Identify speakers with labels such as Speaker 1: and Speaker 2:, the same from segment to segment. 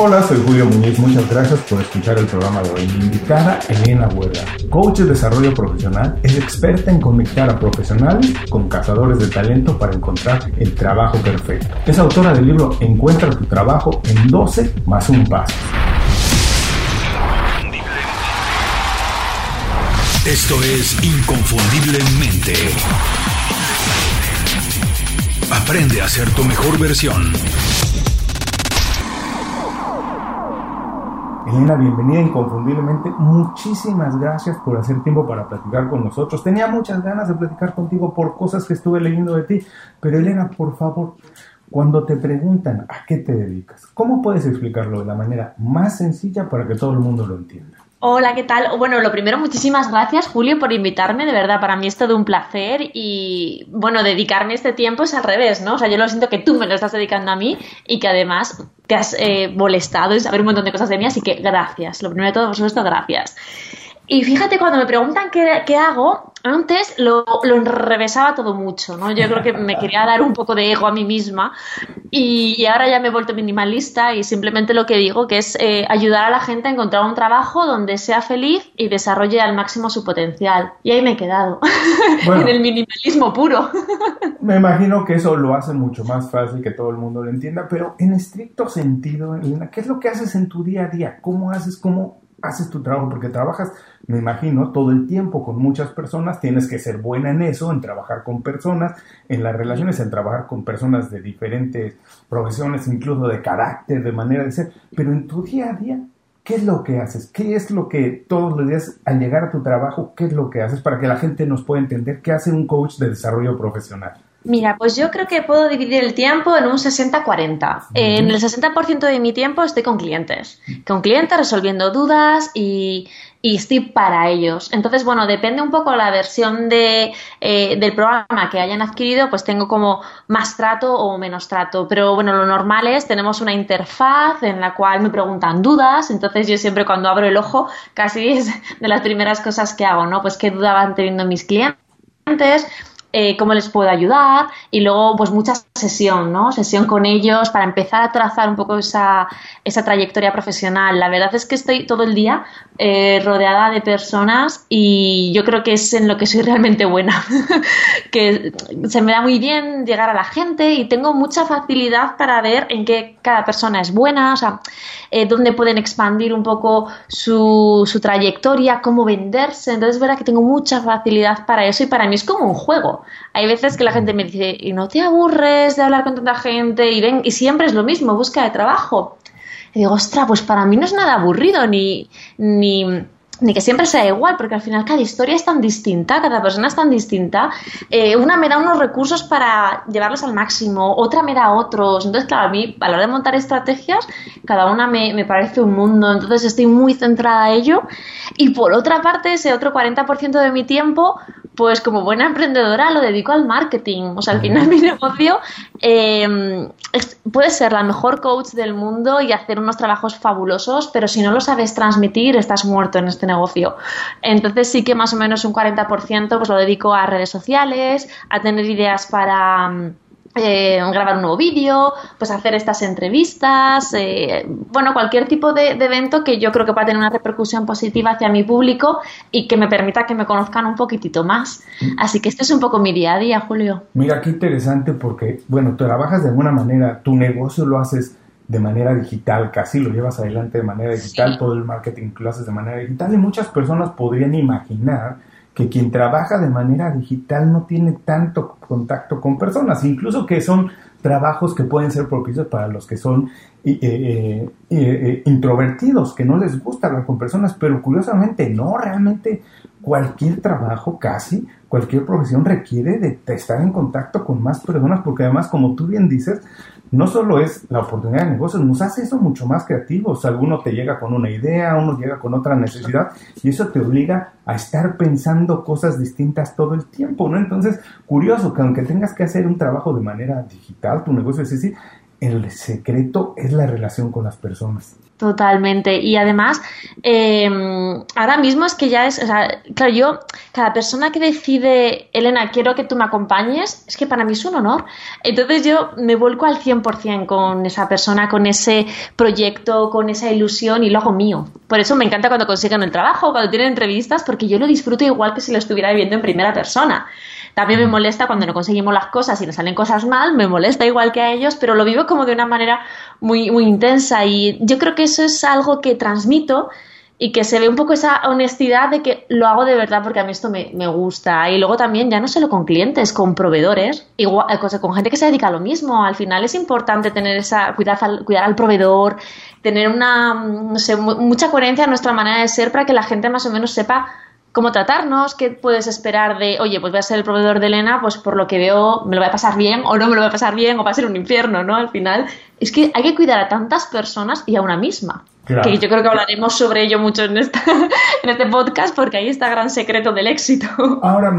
Speaker 1: Hola, soy Julio Muñiz. Muchas gracias por escuchar el programa de hoy. Mi invitada, Elena Huerta, coach de desarrollo profesional, es experta en conectar a profesionales con cazadores de talento para encontrar el trabajo perfecto. Es autora del libro Encuentra tu trabajo en 12 más un paso.
Speaker 2: Esto es Inconfundiblemente. Aprende a ser tu mejor versión.
Speaker 1: Elena, bienvenida inconfundiblemente. Muchísimas gracias por hacer tiempo para platicar con nosotros. Tenía muchas ganas de platicar contigo por cosas que estuve leyendo de ti. Pero Elena, por favor, cuando te preguntan a qué te dedicas, ¿cómo puedes explicarlo de la manera más sencilla para que todo el mundo lo entienda?
Speaker 3: Hola, ¿qué tal? Bueno, lo primero, muchísimas gracias, Julio, por invitarme. De verdad, para mí es todo un placer. Y bueno, dedicarme este tiempo es al revés, ¿no? O sea, yo lo siento que tú me lo estás dedicando a mí y que además te has eh, molestado en saber un montón de cosas de mí. Así que gracias. Lo primero de todo, por supuesto, gracias. Y fíjate, cuando me preguntan qué, hago, antes lo, lo, enrevesaba todo mucho, ¿no? Yo creo que me quería dar un poco de ego a mí misma y, ahora ya me he vuelto minimalista y simplemente lo que digo que es eh, ayudar a la gente a encontrar un trabajo donde sea feliz y desarrolle al máximo su potencial. Y ahí me he quedado, en el minimalismo puro.
Speaker 1: me imagino que eso lo hace mucho más fácil que todo el mundo lo entienda, pero en estricto sentido, Elena, ¿qué es lo que haces en tu día a día? ¿Cómo haces, cómo haces tu trabajo? Porque trabajas me imagino, todo el tiempo con muchas personas, tienes que ser buena en eso, en trabajar con personas, en las relaciones, en trabajar con personas de diferentes profesiones, incluso de carácter, de manera de ser, pero en tu día a día, ¿qué es lo que haces? ¿Qué es lo que todos los días al llegar a tu trabajo, qué es lo que haces para que la gente nos pueda entender qué hace un coach de desarrollo profesional?
Speaker 3: Mira, pues yo creo que puedo dividir el tiempo en un 60-40. En el 60% de mi tiempo estoy con clientes, con clientes resolviendo dudas y y estoy para ellos. Entonces, bueno, depende un poco la versión de, eh, del programa que hayan adquirido, pues tengo como más trato o menos trato. Pero bueno, lo normal es, tenemos una interfaz en la cual me preguntan dudas, entonces yo siempre cuando abro el ojo, casi es de las primeras cosas que hago, ¿no? Pues qué duda van teniendo mis clientes, eh, cómo les puedo ayudar y luego pues mucha sesión, ¿no? Sesión con ellos para empezar a trazar un poco esa, esa trayectoria profesional. La verdad es que estoy todo el día eh, rodeada de personas y yo creo que es en lo que soy realmente buena, que se me da muy bien llegar a la gente y tengo mucha facilidad para ver en qué cada persona es buena, o sea, eh, dónde pueden expandir un poco su, su trayectoria, cómo venderse. Entonces es verdad que tengo mucha facilidad para eso y para mí es como un juego. Hay veces que la gente me dice, ¿y no te aburres de hablar con tanta gente? Y, ven, y siempre es lo mismo, busca de trabajo. Y digo, ostra, pues para mí no es nada aburrido, ni, ni ni que siempre sea igual, porque al final cada historia es tan distinta, cada persona es tan distinta. Eh, una me da unos recursos para llevarlos al máximo, otra me da otros. Entonces, claro, a mí a la hora de montar estrategias, cada una me, me parece un mundo, entonces estoy muy centrada a ello. Y por otra parte, ese otro 40% de mi tiempo, pues como buena emprendedora lo dedico al marketing. O sea, al final mi negocio eh, puede ser la mejor coach del mundo y hacer unos trabajos fabulosos, pero si no lo sabes transmitir, estás muerto en este negocio. Entonces sí que más o menos un 40% pues lo dedico a redes sociales, a tener ideas para... Eh, grabar un nuevo vídeo, pues hacer estas entrevistas, eh, bueno, cualquier tipo de, evento que yo creo que va a tener una repercusión positiva hacia mi público y que me permita que me conozcan un poquitito más. Así que este es un poco mi día a día, Julio.
Speaker 1: Mira, qué interesante porque, bueno, tú trabajas de alguna manera, tu negocio lo haces de manera digital, casi lo llevas adelante de manera digital, todo el marketing lo haces de manera digital y muchas personas podrían imaginar que quien trabaja de manera digital no tiene tanto contacto con personas, incluso que son trabajos que pueden ser propicios para los que son eh, eh, eh, introvertidos, que no les gusta hablar con personas, pero curiosamente no, realmente cualquier trabajo, casi cualquier profesión requiere de estar en contacto con más personas, porque además, como tú bien dices, no solo es la oportunidad de negocios, nos hace eso mucho más creativos. Alguno te llega con una idea, uno llega con otra necesidad y eso te obliga a estar pensando cosas distintas todo el tiempo, ¿no? Entonces, curioso que aunque tengas que hacer un trabajo de manera digital, tu negocio es así, el secreto es la relación con las personas.
Speaker 3: Totalmente. Y además, eh, ahora mismo es que ya es, o sea, claro, yo, cada persona que decide, Elena, quiero que tú me acompañes, es que para mí es un honor. Entonces yo me vuelco al 100% con esa persona, con ese proyecto, con esa ilusión y lo hago mío. Por eso me encanta cuando consiguen el trabajo, cuando tienen entrevistas, porque yo lo disfruto igual que si lo estuviera viviendo en primera persona. También me molesta cuando no conseguimos las cosas y nos salen cosas mal, me molesta igual que a ellos, pero lo vivo como de una manera muy, muy intensa y yo creo que eso es algo que transmito y que se ve un poco esa honestidad de que lo hago de verdad porque a mí esto me, gusta. Y luego también, ya no solo con clientes, con proveedores, igual, eh, con gente que se dedica a lo mismo. Al final es importante tener esa, cuidar al, cuidar al proveedor, tener una, no sé, mucha coherencia en nuestra manera de ser para que la gente más o menos sepa cómo tratarnos, qué puedes esperar de, oye, pues voy a ser el proveedor de Elena, pues por lo que veo me lo voy a pasar bien o no me lo voy a pasar bien o va a ser un infierno, ¿no? Al final, es que hay que cuidar a tantas personas y a una misma. Que yo creo que hablaremos sobre ello mucho en, esta, en este podcast porque ahí está el gran secreto del éxito.
Speaker 1: Ahora,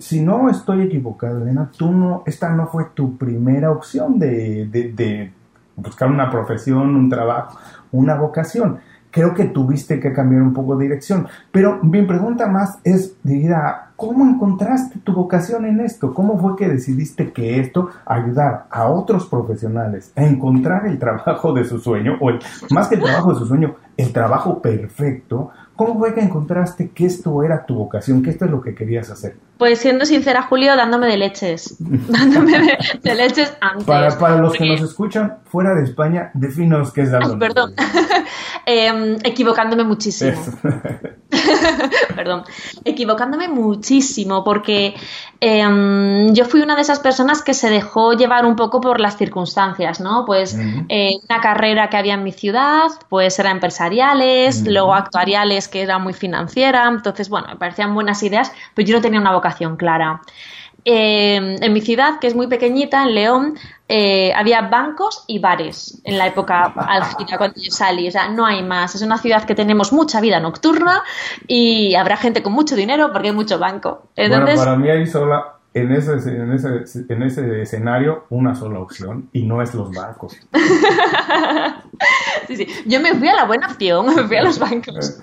Speaker 1: si no estoy equivocado, Elena, tú no, esta no fue tu primera opción de, de, de buscar una profesión, un trabajo, una vocación creo que tuviste que cambiar un poco de dirección. Pero mi pregunta más es dirigida ¿cómo encontraste tu vocación en esto? ¿Cómo fue que decidiste que esto ayudar a otros profesionales a encontrar el trabajo de su sueño, o más que el trabajo de su sueño, el trabajo perfecto? ¿Cómo fue que encontraste que esto era tu vocación, que esto es lo que querías hacer?
Speaker 3: Pues siendo sincera, Julio, dándome de leches. dándome de, leches antes.
Speaker 1: Para, los que nos escuchan fuera de España, definos qué es dar
Speaker 3: Perdón. Em, equivocándome muchísimo. Perdón. Equivocándome muchísimo porque em, yo fui una de esas personas que se dejó llevar un poco por las circunstancias, ¿no? Pues eh, una carrera que había en mi ciudad, pues era empresariales, luego actuariales que era muy financiera, entonces, bueno, me parecían buenas ideas, pero yo no tenía una vocación clara. Eh, en mi ciudad, que es muy pequeñita, en León, eh, había bancos y bares en la época álgida cuando yo salí. O sea, no hay más. Es una ciudad que tenemos mucha vida nocturna y habrá gente con mucho dinero porque hay mucho banco.
Speaker 1: Entonces, bueno, para mí hay sola, en ese, en, ese, en ese escenario, una sola opción y no es los bancos.
Speaker 3: sí, sí. Yo me fui a la buena opción, me fui a los bancos.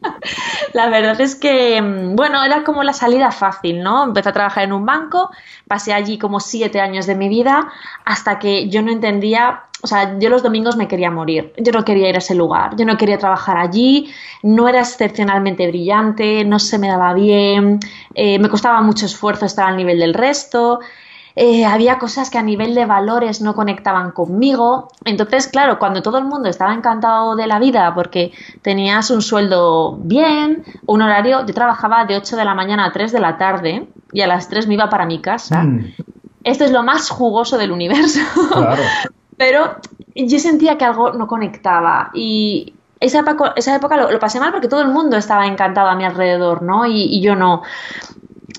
Speaker 3: la verdad es que, mm, bueno, era como la salida fácil, ¿no? Empecé a trabajar en un banco, pasé allí como siete años de mi vida hasta que yo no entendía o sea, yo los domingos me quería morir. Yo no quería ir a ese lugar. Yo no quería trabajar allí. No era excepcionalmente brillante. No se me daba bien. Eh, me costaba mucho esfuerzo estar al nivel del resto. Eh, había cosas que a nivel de valores no conectaban conmigo. Entonces, claro, cuando todo el mundo estaba encantado de la vida porque tenías un sueldo bien, un horario, yo trabajaba de 8 de la mañana a 3 de la tarde y a las 3 me iba para mi casa. Mm. Esto es lo más jugoso del universo. Claro. Pero yo sentía que algo no conectaba y esa época, esa época lo, pasé mal porque todo el mundo estaba encantado a mi alrededor, ¿no? Y, yo no.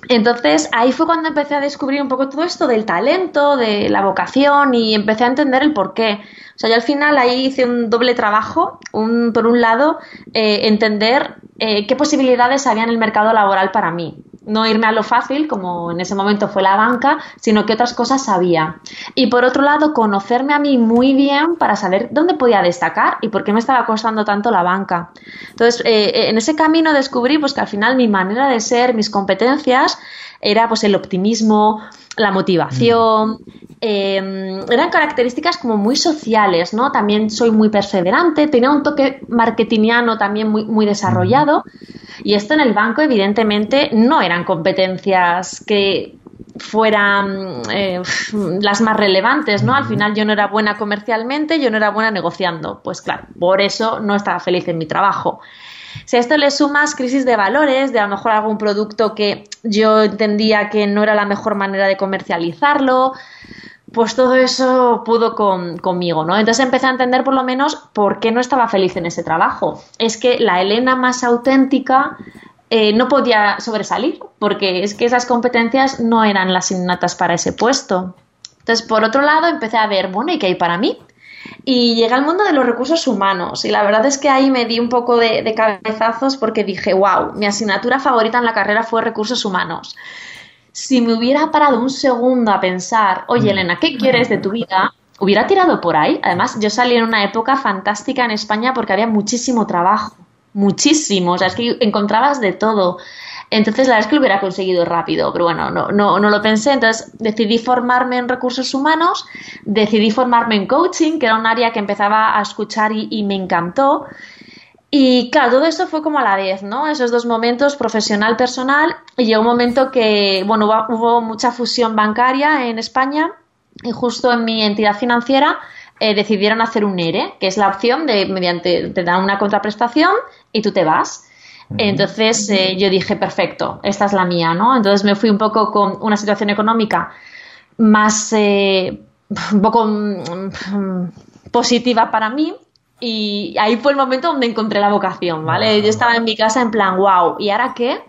Speaker 3: Entonces ahí fue cuando empecé a descubrir un poco todo esto del talento, de la vocación y empecé a entender el por qué. O sea, yo al final ahí hice un doble trabajo. Un, por un lado, eh, entender eh, qué posibilidades había en el mercado laboral para mí no irme a lo fácil, como en ese momento fue la banca, sino que otras cosas sabía. Y por otro lado, conocerme a mí muy bien para saber dónde podía destacar y por qué me estaba costando tanto la banca. Entonces, eh, eh, en ese camino descubrí pues, que al final mi manera de ser, mis competencias, era pues el optimismo, la motivación, em, eran características como muy sociales, ¿no? También soy muy perseverante, tenía un toque marketingiano también muy, muy desarrollado. Y esto en el banco, evidentemente, no eran competencias que fueran eh, las más relevantes, ¿no? Al final yo no era buena comercialmente, yo no era buena negociando. Pues claro, por eso no estaba feliz en mi trabajo. Si a esto le sumas crisis de valores, de a lo mejor algún producto que yo entendía que no era la mejor manera de comercializarlo, pues todo eso pudo conmigo, ¿no? Entonces empecé a entender por lo menos por qué no estaba feliz en ese trabajo. Es que la Elena más auténtica eh, no podía sobresalir, porque es que esas competencias no eran las innatas para ese puesto. Entonces, por otro lado, empecé a ver, bueno, ¿y qué hay para mí? Y llegué al mundo de los recursos humanos y la verdad es que ahí me di un poco de, cabezazos porque dije, wow, mi asignatura favorita en la carrera fue recursos humanos. Si me hubiera parado un segundo a pensar, oye mm. Elena, ¿qué quieres de tu vida? hubiera tirado por ahí. Además, yo salí en una época fantástica en España porque había muchísimo trabajo, muchísimo, o sea, es que encontrabas de todo. Entonces, la verdad es que lo hubiera conseguido rápido, pero bueno, no, no, no lo pensé. Entonces, decidí formarme en recursos humanos, decidí formarme en coaching, que era un área que empezaba a escuchar y, me encantó. Y claro, todo esto fue como a la vez, ¿no? Esos dos momentos, profesional, personal, y llegó un momento que, bueno, hubo, mucha fusión bancaria en España y justo en mi entidad financiera eh, decidieron hacer un ERE, que es la opción de, mediante, te dan una contraprestación y tú te vas. Entonces eh, yo dije, perfecto, esta es la mía, ¿no? Entonces me fui un poco con una situación económica más, eh, un poco mm, positiva para mí. Y ahí fue el momento donde encontré la vocación, ¿vale? Yo estaba en mi casa en plan, wow, ¿y ahora qué?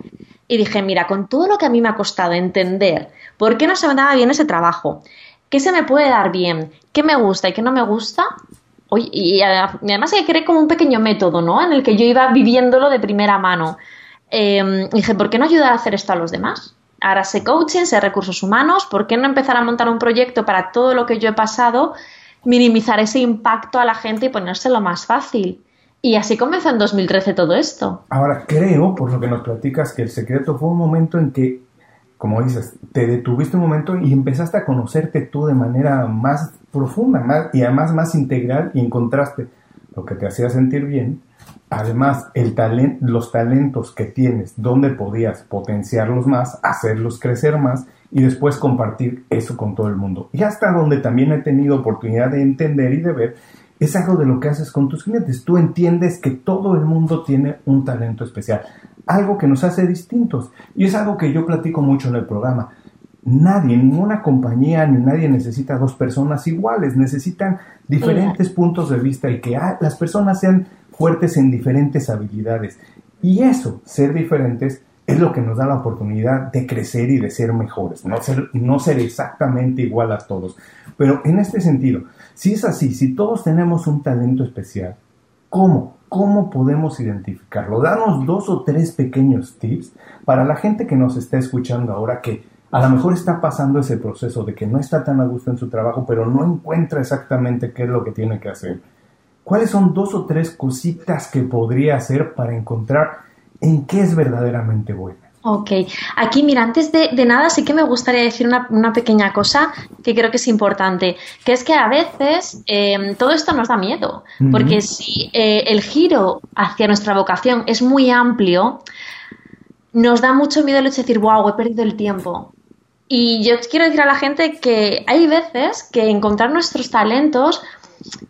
Speaker 3: Y dije, mira, con todo lo que a mí me ha costado entender por qué no se me daba bien ese trabajo, qué se me puede dar bien, qué me gusta y qué no me gusta, y además que creé como un pequeño método, ¿no? En el que yo iba viviéndolo de primera mano. Eh, dije, ¿por qué no ayudar a hacer esto a los demás? Ahora sé coaching, sé recursos humanos, ¿por qué no empezar a montar un proyecto para todo lo que yo he pasado, minimizar ese impacto a la gente y ponérselo más fácil? Y así comenzó en 2013 todo esto.
Speaker 1: Ahora, creo, por lo que nos platicas, que el secreto fue un momento en que, como dices, te detuviste un momento y empezaste a conocerte tú de manera más profunda más, y además más integral y encontraste lo que te hacía sentir bien. Además, el talent, los talentos que tienes, donde podías potenciarlos más, hacerlos crecer más y después compartir eso con todo el mundo. Y hasta donde también he tenido oportunidad de entender y de ver, es algo de lo que haces con tus clientes. Tú entiendes que todo el mundo tiene un talento especial, algo que nos hace distintos. Y es algo que yo platico mucho en el programa nadie, ninguna compañía ni nadie necesita dos personas iguales, necesitan diferentes puntos de vista y que ah, las personas sean fuertes en diferentes habilidades. Y eso, ser diferentes, es lo que nos da la oportunidad de crecer y de ser mejores, no ser, no ser exactamente igual a todos. Pero en este sentido, si es así, si todos tenemos un talento especial, ¿cómo? ¿Cómo podemos identificarlo? Danos dos o tres pequeños tips para la gente que nos está escuchando ahora que a lo mejor está pasando ese proceso de que no está tan a gusto en su trabajo, pero no encuentra exactamente qué es lo que tiene que hacer. ¿Cuáles son dos o tres cositas que podría hacer para encontrar en qué es verdaderamente buena?
Speaker 3: Ok, aquí mira, antes de, nada sí que me gustaría decir una, pequeña cosa que creo que es importante, que es que a veces em, todo esto nos da miedo, porque si eh, el giro hacia nuestra vocación es muy amplio, nos da mucho miedo el hecho de decir, wow, he perdido el tiempo, y yo quiero decir a la gente que hay veces que encontrar nuestros talentos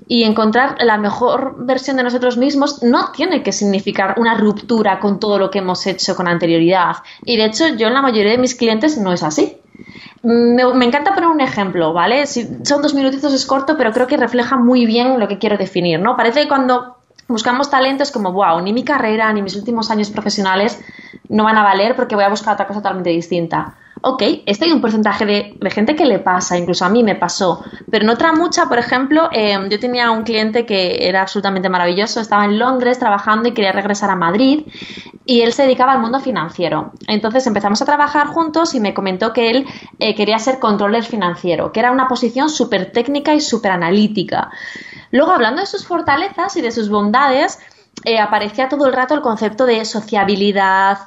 Speaker 3: y encontrar la mejor versión de nosotros mismos no tiene que significar una ruptura con todo lo que hemos hecho con anterioridad. Y de hecho, yo en la mayoría de mis clientes no es así. Me, encanta poner un ejemplo, ¿vale? Son dos minutitos es corto, pero creo que refleja muy bien lo que quiero definir, ¿no? Parece que cuando buscamos talentos como, wow, ni mi carrera ni mis últimos años profesionales no van a valer porque voy a buscar otra cosa totalmente distinta ok, este hay un porcentaje de, gente que le pasa, incluso a mí me pasó, pero en otra mucha, por ejemplo, em, yo tenía un cliente que era absolutamente maravilloso, estaba en Londres trabajando y quería regresar a Madrid y él se dedicaba al mundo financiero. Entonces empezamos a trabajar juntos y me comentó que él eh, quería ser controller financiero, que era una posición súper técnica y súper analítica. Luego, hablando de sus fortalezas y de sus bondades, eh, aparecía todo el rato el concepto de sociabilidad,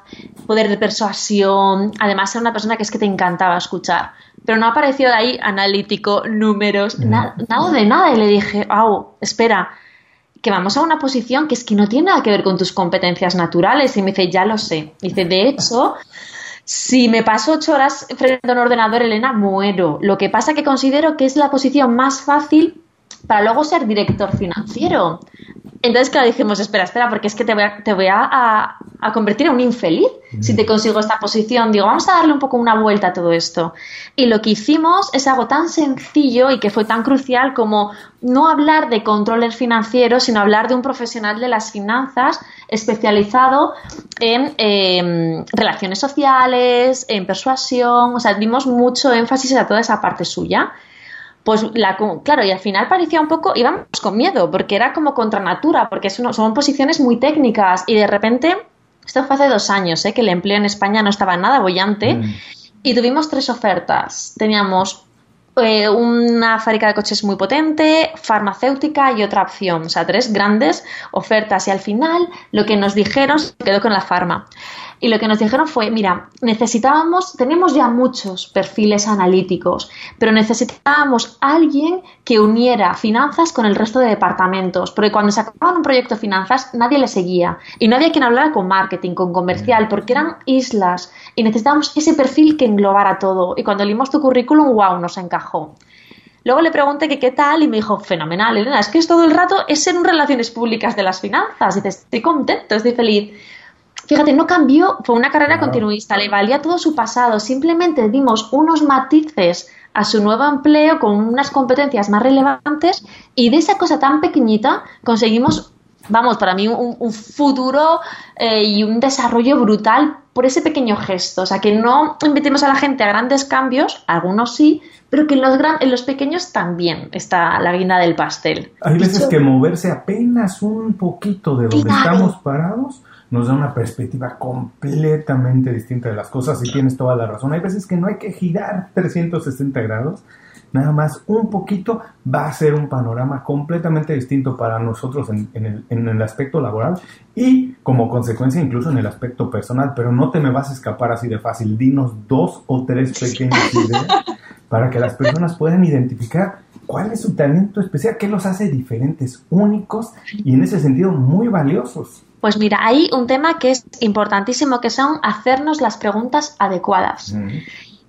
Speaker 3: poder de persuasión, además era una persona que es que te encantaba escuchar, pero no apareció de ahí analítico, números, nada de nada. Y le dije, au, espera, que vamos a una posición que es que no tiene nada que ver con tus competencias naturales y me dice, ya lo sé, dice, de hecho... Si me paso ocho horas frente a un ordenador, Elena, muero. Lo que pasa que considero que es la posición más fácil para luego ser director financiero. Entonces, claro, dijimos, espera, espera, porque es que te voy a, te voy a, convertir en un infeliz si te consigo esta posición. Digo, vamos a darle un poco una vuelta a todo esto. Y lo que hicimos es algo tan sencillo y que fue tan crucial como no hablar de controles financieros, sino hablar de un profesional de las finanzas especializado en em, relaciones sociales, en persuasión. O sea, dimos mucho énfasis a toda esa parte suya pues la, claro, y al final parecía un poco, íbamos con miedo, porque era como contra natura, porque son posiciones muy técnicas y de repente, esto fue hace dos años, ¿eh? que el empleo en España no estaba nada bollante mm. y tuvimos tres ofertas. Teníamos eh, una fábrica de coches muy potente, farmacéutica y otra opción. O sea, tres grandes ofertas. Y al final lo que nos dijeron se quedó con la farma. Y lo que nos dijeron fue, mira, necesitábamos, tenemos ya muchos perfiles analíticos, pero necesitábamos alguien que uniera finanzas con el resto de departamentos, porque cuando se acababan un proyecto de finanzas nadie le seguía y no había quien hablara con marketing, con comercial, porque eran islas y necesitábamos ese perfil que englobara todo. Y cuando leímos tu currículum, wow, nos encajó. Luego le pregunté que qué tal y me dijo, fenomenal, Elena, es que es todo el rato es en relaciones públicas de las finanzas. Y dices, estoy contento, estoy feliz. Fíjate, no cambió, fue una carrera continuista, le valía todo su pasado, simplemente dimos unos matices a su nuevo empleo con unas competencias más relevantes y de esa cosa tan pequeñita conseguimos, vamos, para mí un, futuro eh, y un desarrollo brutal por ese pequeño gesto. O sea, que no invitemos a la gente a grandes cambios, algunos sí, pero que en los, gran, en los pequeños también está la guina del pastel.
Speaker 1: Hay veces que moverse apenas un poquito de donde estamos parados nos da una perspectiva completamente distinta de las cosas y tienes toda la razón. Hay veces que no hay que girar 360 grados, nada más un poquito va a ser un panorama completamente distinto para nosotros en, el, en, el, aspecto laboral y como consecuencia incluso en el aspecto personal, pero no te me vas a escapar así de fácil. Dinos dos o tres pequeñas ideas para que las personas puedan identificar cuál es su talento especial, qué los hace diferentes, únicos y en ese sentido muy valiosos.
Speaker 3: Pues mira, hay un tema que es importantísimo, que son hacernos las preguntas adecuadas.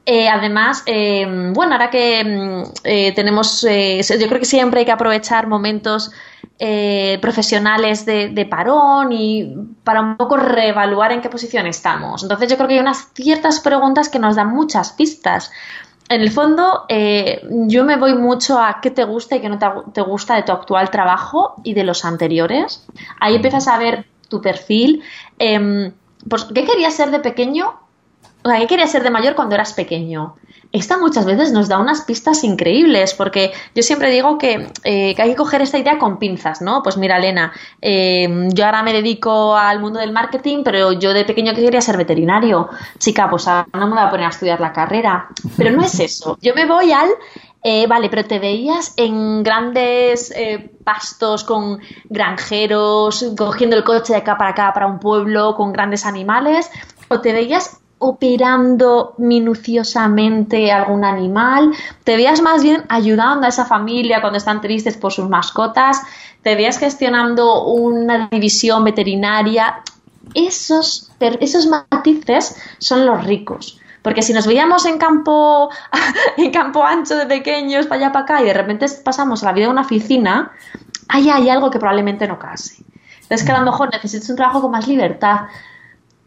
Speaker 3: Eh, además, eh, bueno, ahora que mm, eh, tenemos, yo creo que siempre hay que aprovechar momentos profesionales de, de, parón y para un poco reevaluar en qué posición estamos. Entonces, yo creo que hay unas ciertas preguntas que nos dan muchas pistas. En el fondo, yo me voy mucho a qué te gusta y qué no te, gusta de tu actual trabajo y de los anteriores. Ahí empiezas a ver tu perfil. Em, pues, ¿Qué querías ser de pequeño? O sea, ¿qué querías ser de mayor cuando eras pequeño? Esta muchas veces nos da unas pistas increíbles, porque yo siempre digo que, eh, hay que coger esta idea con pinzas, ¿no? Pues mira, Elena, em, yo ahora me dedico al mundo del marketing, pero yo de pequeño quería ser veterinario. Chica, pues ahora no me voy a poner a estudiar la carrera. Pero no es eso. Yo me voy al eh, vale, pero te veías en grandes eh, pastos con granjeros, cogiendo el coche de acá para acá para un pueblo con grandes animales, o te veías operando minuciosamente algún animal, te veías más bien ayudando a esa familia cuando están tristes por sus mascotas, te veías gestionando una división veterinaria. Esos, esos matices son los ricos. Porque si nos veíamos en campo, en campo ancho de pequeños, para allá, para acá, y de repente pasamos a la vida de una oficina, ahí hay algo que probablemente no case. Entonces, que a lo mejor necesitas un trabajo con más libertad.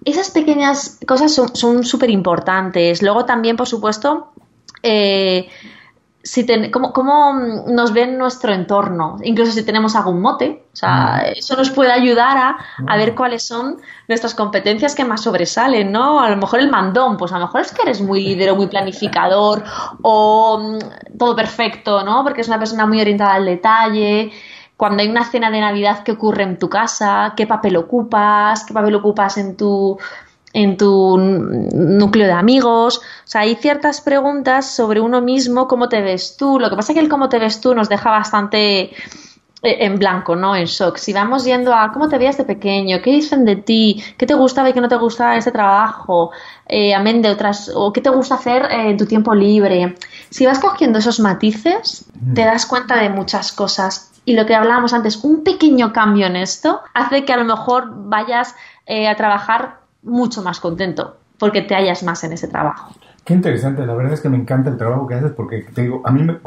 Speaker 3: Esas pequeñas cosas son súper importantes. Luego también, por supuesto, eh, si cómo, nos ven nuestro entorno, incluso si tenemos algún mote. O sea, mm. eso nos puede ayudar a, a, ver mm. cuáles son nuestras competencias que más sobresalen, ¿no? A lo mejor el mandón, pues a lo mejor es que eres muy líder o muy planificador o mm, todo perfecto, ¿no? Porque es una persona muy orientada al detalle. Cuando hay una cena de Navidad que ocurre en tu casa, qué papel ocupas, qué papel ocupas en tu en tu núcleo de amigos. O sea, hay ciertas preguntas sobre uno mismo, cómo te ves tú. Lo que pasa es que el cómo te ves tú nos deja bastante eh, en blanco, ¿no? En shock. Si vamos yendo a cómo te veías de pequeño, qué dicen de ti, qué te gustaba y qué no te gustaba de ese trabajo, eh, amén de otras, o qué te gusta hacer eh, en tu tiempo libre. Si vas cogiendo esos matices, te das cuenta de muchas cosas. Y lo que hablábamos antes, un pequeño cambio en esto hace que a lo mejor vayas a trabajar mucho más contento porque te hallas más en ese trabajo.
Speaker 1: Qué interesante, la verdad es que me encanta el trabajo que haces porque te digo, a mí me,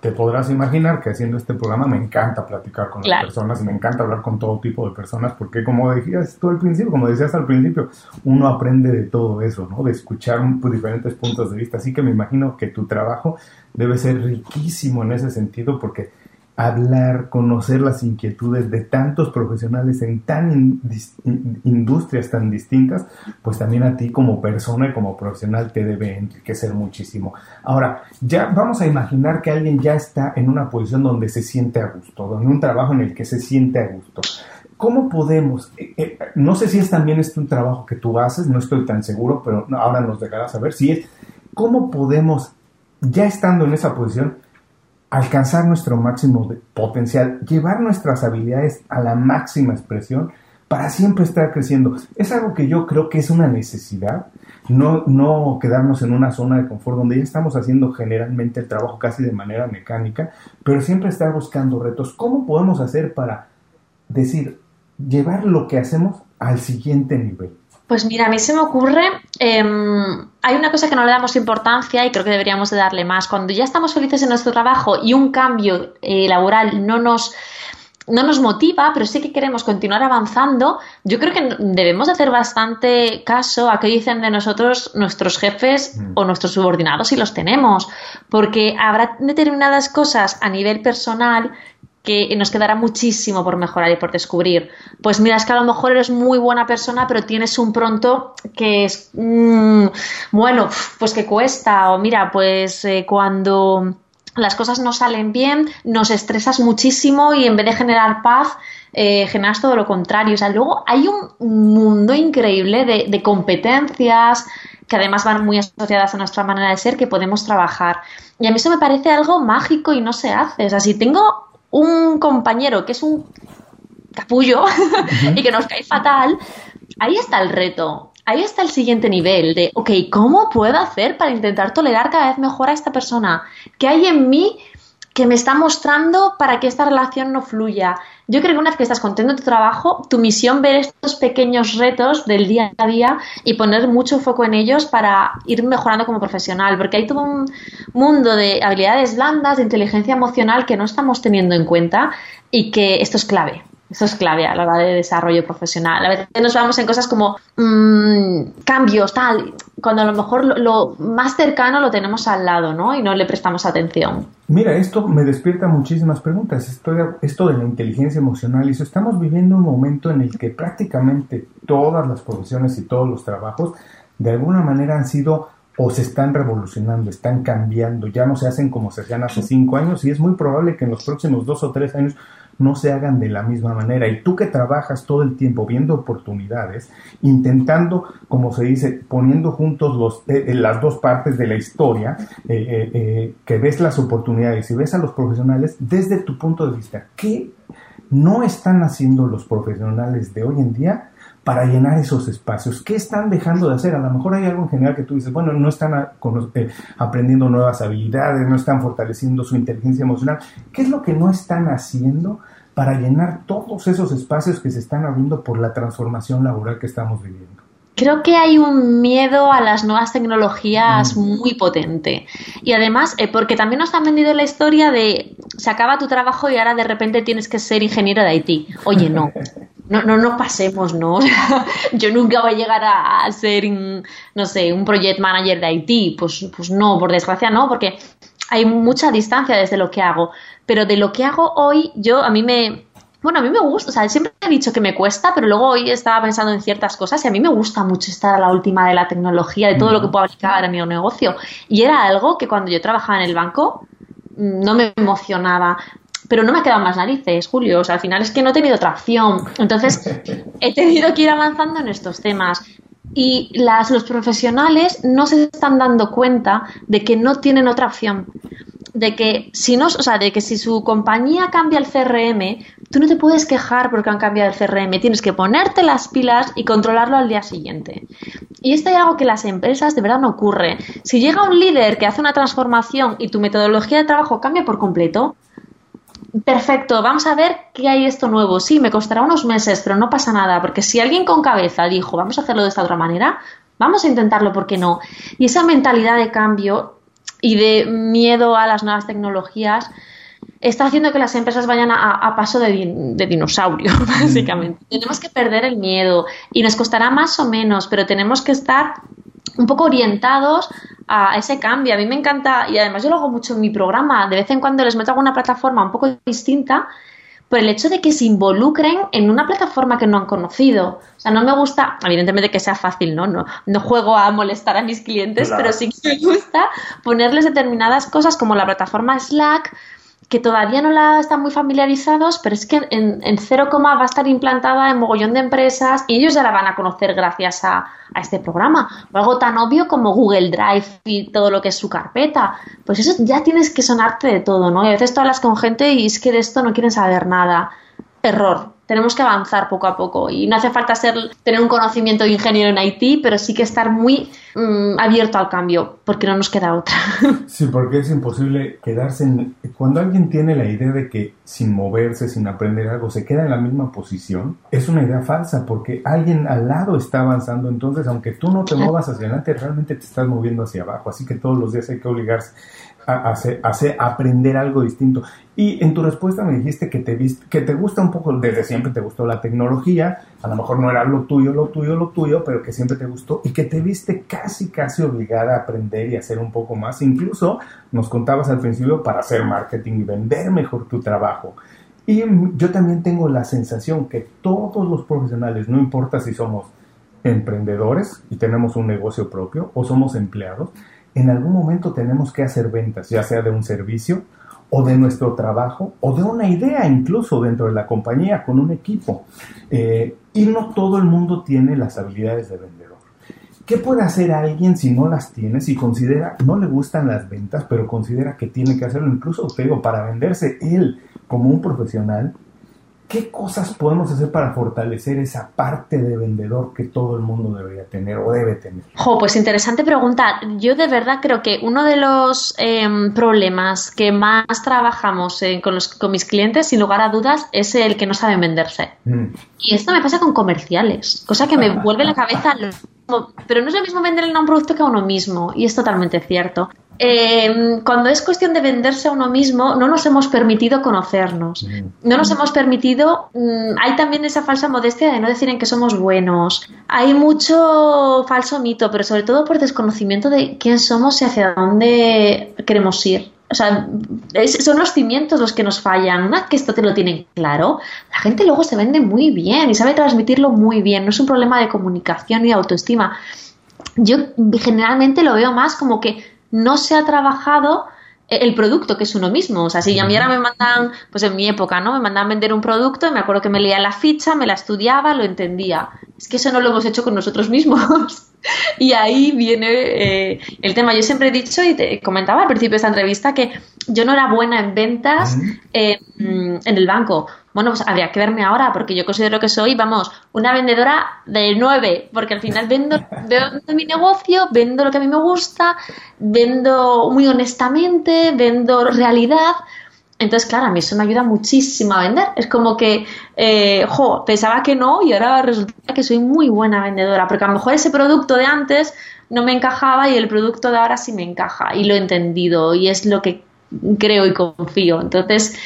Speaker 1: te podrás imaginar que haciendo este programa me encanta platicar con las personas y me encanta hablar con todo tipo de personas porque como decías tú al principio, como decías al principio, uno aprende de todo eso, ¿no? De escuchar pues, diferentes puntos de vista, así que me imagino que tu trabajo debe ser riquísimo en ese sentido porque hablar, conocer las inquietudes de tantos profesionales en tan industrias tan distintas, pues también a ti como persona y como profesional te debe enriquecer muchísimo. Ahora, ya vamos a imaginar que alguien ya está en una posición donde se siente a gusto, donde un trabajo en el que se siente a gusto. ¿Cómo podemos? Eh, eh, no sé si es también este un trabajo que tú haces, no estoy tan seguro, pero ahora nos dejarás saber si es. ¿Cómo podemos ya estando en esa posición, alcanzar nuestro máximo potencial, llevar nuestras habilidades a la máxima expresión para siempre estar creciendo. Es algo que yo creo que es una necesidad, no, no quedarnos en una zona de confort donde ya estamos haciendo generalmente el trabajo casi de manera mecánica, pero siempre estar buscando retos. ¿Cómo podemos hacer para decir, llevar lo que hacemos al siguiente nivel?
Speaker 3: Pues mira, a mí se me ocurre, em, hay una cosa que no le damos importancia y creo que deberíamos de darle más. Cuando ya estamos felices en nuestro trabajo y un cambio eh, laboral no nos, no nos motiva, pero sí que queremos continuar avanzando, yo creo que debemos hacer bastante caso a qué dicen de nosotros nuestros jefes mm. o nuestros subordinados si los tenemos, porque habrá determinadas cosas a nivel personal que nos quedará muchísimo por mejorar y por descubrir. Pues mira, es que a lo mejor eres muy buena persona, pero tienes un pronto que es, mm, bueno, pues que cuesta, o mira, pues eh, cuando las cosas no salen bien, nos estresas muchísimo y en vez de generar paz, eh, generas todo lo contrario. O sea, luego hay un mundo increíble de, de competencias que además van muy asociadas a nuestra manera de ser que podemos trabajar. Y a mí eso me parece algo mágico y no se hace. O sea, si tengo un compañero que es un capullo y que nos cae fatal, ahí está el reto. Ahí está el siguiente nivel de, ok, ¿cómo puedo hacer para intentar tolerar cada vez mejor a esta persona? ¿Qué hay en mí que me está mostrando para que esta relación no fluya? Yo creo que una vez que estás contento en tu trabajo, tu misión ver estos pequeños retos del día a día y poner mucho foco en ellos para ir mejorando como profesional, porque hay todo un mundo de habilidades blandas, de inteligencia emocional que no estamos teniendo en cuenta y que esto es clave. Eso es clave a la hora de desarrollo profesional. A veces nos vamos en cosas como mmm, cambios, tal, cuando a lo mejor lo, más cercano lo tenemos al lado, ¿no? Y no le prestamos atención.
Speaker 1: Mira, esto me despierta muchísimas preguntas. Esto, esto de la inteligencia emocional, y eso, estamos viviendo un momento en el que prácticamente todas las profesiones y todos los trabajos de alguna manera han sido o se están revolucionando, están cambiando, ya no se hacen como se hacían hace cinco años y es muy probable que en los próximos dos o tres años no se hagan de la misma manera. Y tú que trabajas todo el tiempo viendo oportunidades, intentando, como se dice, poniendo juntos los, eh, eh, las dos partes de la historia, eh, que ves las oportunidades y ves a los profesionales desde tu punto de vista, ¿qué no están haciendo los profesionales de hoy en día? Para llenar esos espacios. ¿Qué están dejando de hacer? A lo mejor hay algo en general que tú dices, bueno, no están aprendiendo nuevas habilidades, no están fortaleciendo su inteligencia emocional. ¿Qué es lo que no están haciendo para llenar todos esos espacios que se están abriendo por la transformación laboral que estamos viviendo.
Speaker 3: Creo que hay un miedo a las nuevas tecnologías mm. muy potente. Y además, eh, porque también nos han vendido la historia de se acaba tu trabajo y ahora de repente tienes que ser ingeniero de IT. Oye, no. No, no nos pasemos, ¿no? Yo nunca voy a llegar a, ser, no sé, un project manager de IT. Pues, pues no, por desgracia no, porque hay mucha distancia desde lo que hago pero de lo que hago hoy, yo a mí me, bueno, a mí me gusta, o sea, siempre he dicho que me cuesta, pero luego hoy estaba pensando en ciertas cosas y a mí me gusta mucho estar a la última de la tecnología, de todo lo que puedo aplicar a mi negocio. Y era algo que cuando yo trabajaba en el banco mm, no me emocionaba. Pero no me quedan más narices, Julio. O sea, al final es que no he tenido otra opción. Entonces, he tenido que ir avanzando en estos temas. Y las, los profesionales no se están dando cuenta de que no tienen otra opción de que si no, o sea, de que si su compañía cambia el CRM, tú no te puedes quejar porque han cambiado el CRM, tienes que ponerte las pilas y controlarlo al día siguiente. Y esto es algo que las empresas de verdad no ocurre. Si llega un líder que hace una transformación y tu metodología de trabajo cambia por completo, perfecto, vamos a ver qué hay esto nuevo. Sí, me costará unos meses, pero no pasa nada, porque si alguien con cabeza dijo, vamos a hacerlo de esta otra manera, vamos a intentarlo, ¿por qué no? Y esa mentalidad de cambio y de miedo a las nuevas tecnologías está haciendo que las empresas vayan a, paso de, dinosaurio, básicamente. Tenemos que perder el miedo y nos costará más o menos, pero tenemos que estar un poco orientados a ese cambio. A mí me encanta, y además yo lo hago mucho en mi programa, de vez en cuando les meto alguna plataforma un poco distinta por el hecho de que se involucren en una plataforma que no han conocido. O sea, no me gusta, evidentemente que sea fácil, ¿no? No, no juego a molestar a mis clientes, pero sí que me gusta ponerles determinadas cosas como la plataforma Slack que todavía no la están muy familiarizados, pero es que en, en 0, va a estar implantada en mogollón de empresas y ellos ya la van a conocer gracias a, a, este programa. O algo tan obvio como Google Drive y todo lo que es su carpeta. Pues eso ya tienes que sonarte de todo, ¿no? Y a veces tú hablas con gente y es que de esto no quieren saber nada. Error tenemos que avanzar poco a poco. Y no hace falta ser tener un conocimiento de ingeniero en IT, pero sí que estar muy mm, abierto al cambio, porque no nos queda otra.
Speaker 1: Sí, porque es imposible quedarse en... Cuando alguien tiene la idea de que sin moverse, sin aprender algo, se queda en la misma posición, es una idea falsa, porque alguien al lado está avanzando, entonces aunque tú no te muevas hacia adelante, realmente te estás moviendo hacia abajo, así que todos los días hay que obligarse a hacer, aprender algo distinto. Y en tu respuesta me dijiste que te, que te gusta un poco, desde siempre te gustó la tecnología, a lo mejor no era lo tuyo, lo tuyo, lo tuyo, pero que siempre te gustó y que te viste casi, casi obligada a aprender y hacer un poco más. Incluso nos contabas al principio para hacer marketing y vender mejor tu trabajo. Y yo también tengo la sensación que todos los profesionales, no importa si somos emprendedores y tenemos un negocio propio o somos empleados, en algún momento tenemos que hacer ventas, ya sea de un servicio o de nuestro trabajo o de una idea incluso dentro de la compañía con un equipo. Eh, y no todo el mundo tiene las habilidades de vendedor. ¿Qué puede hacer alguien si no las tiene, si considera, no le gustan las ventas, pero considera que tiene que hacerlo? Incluso, te digo, para venderse él como un profesional, ¿Qué cosas podemos hacer para fortalecer esa parte de vendedor que todo el mundo debería tener o debe tener?
Speaker 3: Jo, pues interesante pregunta. Yo de verdad creo que uno de los em, problemas que más trabajamos eh, con, los, con mis clientes, sin lugar a dudas, es el que no saben venderse. Mm. Y esto me pasa con comerciales, cosa que me vuelve la cabeza. Pero no es lo mismo venderle a un producto que a uno mismo, y es totalmente cierto. Em, cuando es cuestión de venderse a uno mismo, no nos hemos permitido conocernos. No nos hemos permitido. Mm, hay también esa falsa modestia de no decir en que somos buenos. Hay mucho falso mito, pero sobre todo por desconocimiento de quién somos y hacia dónde queremos ir. O sea, son los cimientos los que nos fallan. Una que esto te lo tienen claro, la gente luego se vende muy bien y sabe transmitirlo muy bien. No es un problema de comunicación y autoestima. Yo generalmente lo veo más como que no se ha trabajado el producto que es uno mismo. O sea, si a mí ahora me mandan, pues en mi época, ¿no? Me mandaban vender un producto y me acuerdo que me leía la ficha, me la estudiaba, lo entendía. Es que eso no lo hemos hecho con nosotros mismos. y ahí viene eh, el tema. Yo siempre he dicho y te comentaba al principio de esta entrevista que yo no era buena en ventas en el banco. Bueno, pues habría que verme ahora, porque yo considero que soy, vamos, una vendedora de nueve, porque al final vendo, vendo mi negocio, vendo lo que a mí me gusta, vendo muy honestamente, vendo realidad. Entonces, claro, a mí eso me ayuda muchísimo a vender. Es como que, eh, jo, pensaba que no y ahora resulta que soy muy buena vendedora, porque a lo mejor ese producto de antes no me encajaba y el producto de ahora sí me encaja y lo he entendido y es lo que creo y confío. Entonces,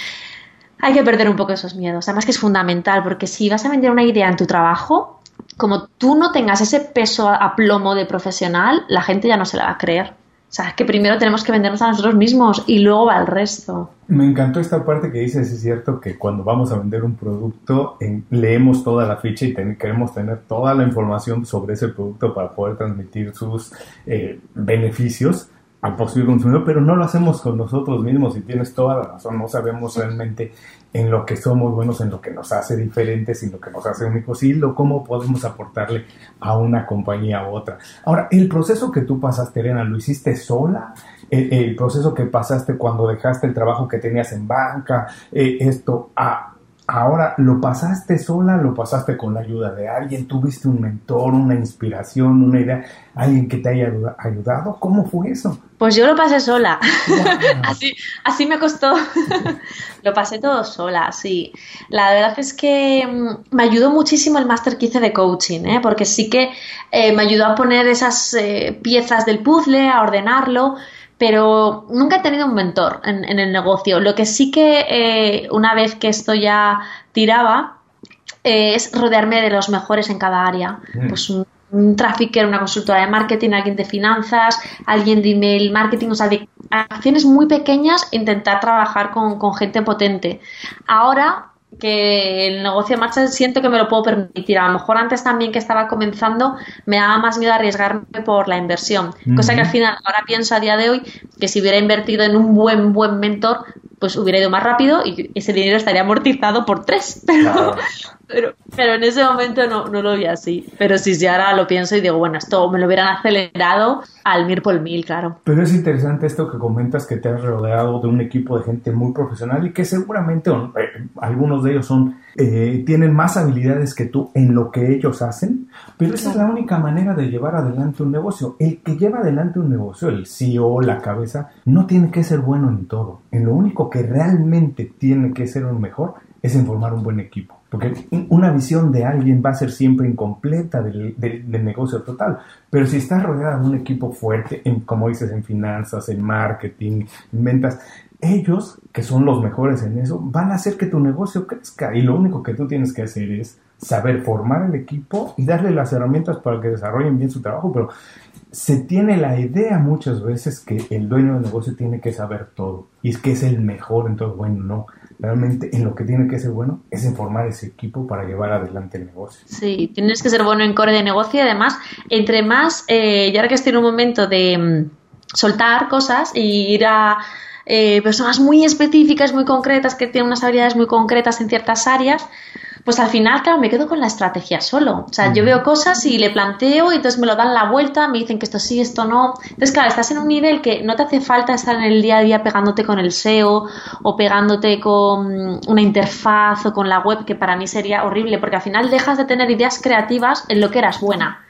Speaker 3: hay que perder un poco esos miedos. Además que es fundamental, porque si vas a vender una idea en tu trabajo, como tú no tengas ese peso a plomo de profesional, la gente ya no se la va a creer. O sea, que primero tenemos que vendernos a nosotros mismos y luego va el resto.
Speaker 1: Me encantó esta parte que dices, es cierto que cuando vamos a vender un producto, leemos toda la ficha y queremos tener toda la información sobre ese producto para poder transmitir sus eh, beneficios al posible consumidor, pero no lo hacemos con nosotros mismos y tienes toda la razón, no sabemos realmente en lo que somos buenos, en lo que nos hace diferentes, en lo que nos hace únicos y lo cómo podemos aportarle a una compañía u otra. Ahora, el proceso que tú pasaste, Elena, ¿lo hiciste sola? El, proceso que pasaste cuando dejaste el trabajo que tenías en banca, eh, esto, a Ahora, ¿lo pasaste sola? ¿Lo pasaste con la ayuda de alguien? ¿Tuviste un mentor, una inspiración, una idea? ¿Alguien que te haya ayudado? ¿Cómo fue eso?
Speaker 3: Pues yo lo pasé sola. así, así me costó. lo pasé todo sola, sí. La verdad es que mm, me ayudó muchísimo el máster que hice de coaching, ¿eh? porque sí que eh, me ayudó a poner esas eh, piezas del puzzle, a ordenarlo pero nunca he tenido un mentor en, el negocio. Lo que sí que eh, una vez que esto ya tiraba eh, es rodearme de los mejores en cada área. Mm. Pues un, un trafficker, una consultora de marketing, alguien de finanzas, alguien de email marketing, o sea, de acciones muy pequeñas, intentar trabajar con, con gente potente. Ahora que el negocio de marcha siento que me lo puedo permitir. A lo mejor antes también que estaba comenzando me daba más miedo arriesgarme por la inversión. Cosa que al final ahora pienso a día de hoy que si hubiera invertido en un buen, buen mentor pues hubiera ido más rápido y ese dinero estaría amortizado por tres. Pero, pero, pero, en ese momento no, no, lo vi así. Pero sí, si ahora lo pienso y digo, bueno, esto me lo hubieran acelerado al mil por mil, claro.
Speaker 1: Pero es interesante esto que comentas que te has rodeado de un equipo de gente muy profesional y que seguramente eh, algunos de ellos son eh, tienen más habilidades que tú en lo que ellos hacen, pero esa es la única manera de llevar adelante un negocio. El que lleva adelante un negocio, el CEO, la cabeza, no tiene que ser bueno en todo. En lo único que realmente tiene que ser un mejor es en formar un buen equipo. Porque una visión de alguien va a ser siempre incompleta del, negocio total. Pero si estás rodeado de un equipo fuerte, en, como dices, en finanzas, en marketing, en ventas, ellos, que son los mejores en eso, van a hacer que tu negocio crezca. Y lo único que tú tienes que hacer es saber formar el equipo y darle las herramientas para que desarrollen bien su trabajo. Pero se tiene la idea muchas veces que el dueño del negocio tiene que saber todo. Y es que es el mejor en todo. Bueno, no. Realmente en lo que tiene que ser bueno es en formar ese equipo para llevar adelante el negocio.
Speaker 3: Sí, tienes que ser bueno en core de negocio además, entre más, eh, yo ahora que estoy en un momento de mm, soltar cosas y ir a eh, personas muy específicas, muy concretas, que tienen unas habilidades muy concretas en ciertas áreas, pues al final, claro, me quedo con la estrategia solo. O sea, yo veo cosas y le planteo y entonces me lo dan la vuelta, me dicen que esto sí, esto no. Entonces, claro, estás en un nivel que no te hace falta estar en el día a día pegándote con el SEO o pegándote con una interfaz o con la web, que para mí sería horrible, porque al final dejas de tener ideas creativas en lo que eras buena,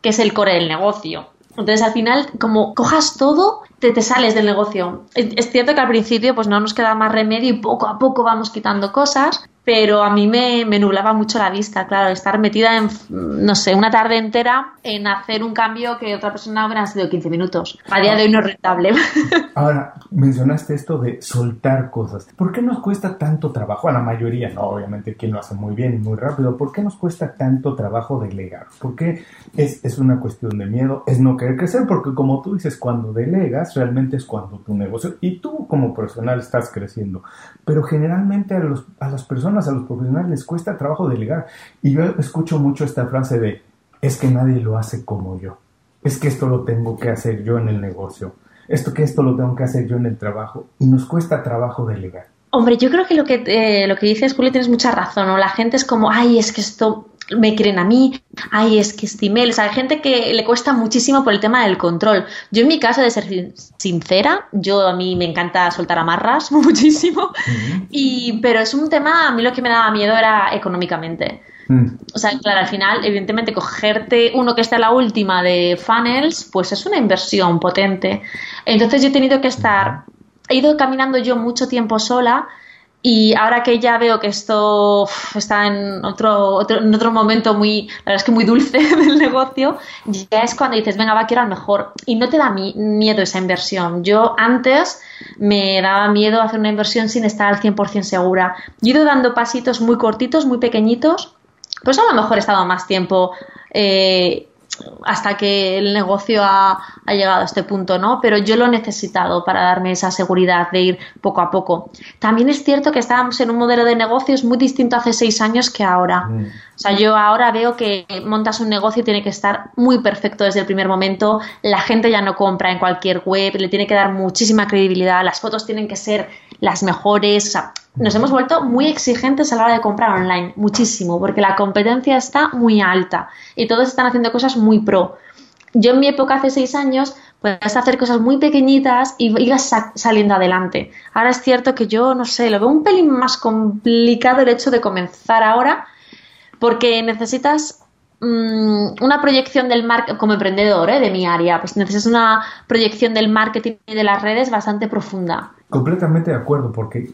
Speaker 3: que es el core del negocio. Entonces, al final, como cojas todo, te, te, sales del negocio. Es cierto que al principio pues no nos queda más remedio y poco a poco vamos quitando cosas, pero a mí me, me, nublaba mucho la vista, claro, estar metida en, no sé, una tarde entera en hacer un cambio que otra persona hubiera sido 15 minutos. A día de hoy no es rentable.
Speaker 1: Ahora, mencionaste esto de soltar cosas. ¿Por qué nos cuesta tanto trabajo? A la mayoría, no, obviamente quien lo hace muy bien y muy rápido. ¿Por qué nos cuesta tanto trabajo delegar? ¿Por qué es, es una cuestión de miedo? Es no querer crecer, porque como tú dices, cuando delegas, realmente es cuando tu negocio y tú como profesional estás creciendo. Pero generalmente a, los, a las personas a los profesionales les cuesta trabajo delegar. Y yo escucho mucho esta frase de, es que nadie lo hace como yo. Es que esto lo tengo que hacer yo en el negocio. Esto que esto lo tengo que hacer yo en el trabajo. Y nos cuesta trabajo delegar.
Speaker 3: Hombre, yo creo que lo que, eh, lo que dices, Julio, tienes mucha razón. ¿no? La gente es como, ay, es que esto me creen a mí, ay, es que estimé. O sea, hay gente que le cuesta muchísimo por el tema del control. Yo en mi caso, de ser sincera, yo a mí me encanta soltar amarras muchísimo, y, pero es un tema, a mí lo que me daba miedo era económicamente. Mm. O sea, claro, al final, evidentemente, cogerte uno que está a la última de funnels, pues es una inversión potente. Entonces yo he tenido que estar, he ido caminando yo mucho tiempo sola, y ahora que ya veo que esto está en otro, en otro momento muy, la verdad es que muy dulce del negocio, ya es cuando dices, venga, va, quiero al mejor. Y no te da miedo esa inversión. Yo antes me daba miedo hacer una inversión sin estar al 100% segura. Yo he ido dando pasitos muy cortitos, muy pequeñitos, pues a lo mejor he estado más tiempo eh, hasta que el negocio ha, llegado a este punto, ¿no? Pero yo lo he necesitado para darme esa seguridad de ir poco a poco. También es cierto que estábamos en un modelo de negocios muy distinto hace seis años que ahora. Mm. O sea, yo ahora veo que montas un negocio y tiene que estar muy perfecto desde el primer momento. La gente ya no compra en cualquier web, le tiene que dar muchísima credibilidad, las fotos tienen que ser las mejores. O sea, nos hemos vuelto muy exigentes a la hora de comprar online, muchísimo, porque la competencia está muy alta y todos están haciendo cosas muy pro. Yo en mi época, hace seis años, puedes hacer cosas muy pequeñitas y ibas saliendo adelante. Ahora es cierto que yo, no sé, lo veo un pelín más complicado el hecho de comenzar ahora, porque necesitas mm, una proyección del marketing, como emprendedor ¿eh? de mi área, pues necesitas una proyección del marketing y de las redes bastante profunda.
Speaker 1: Completamente de acuerdo, porque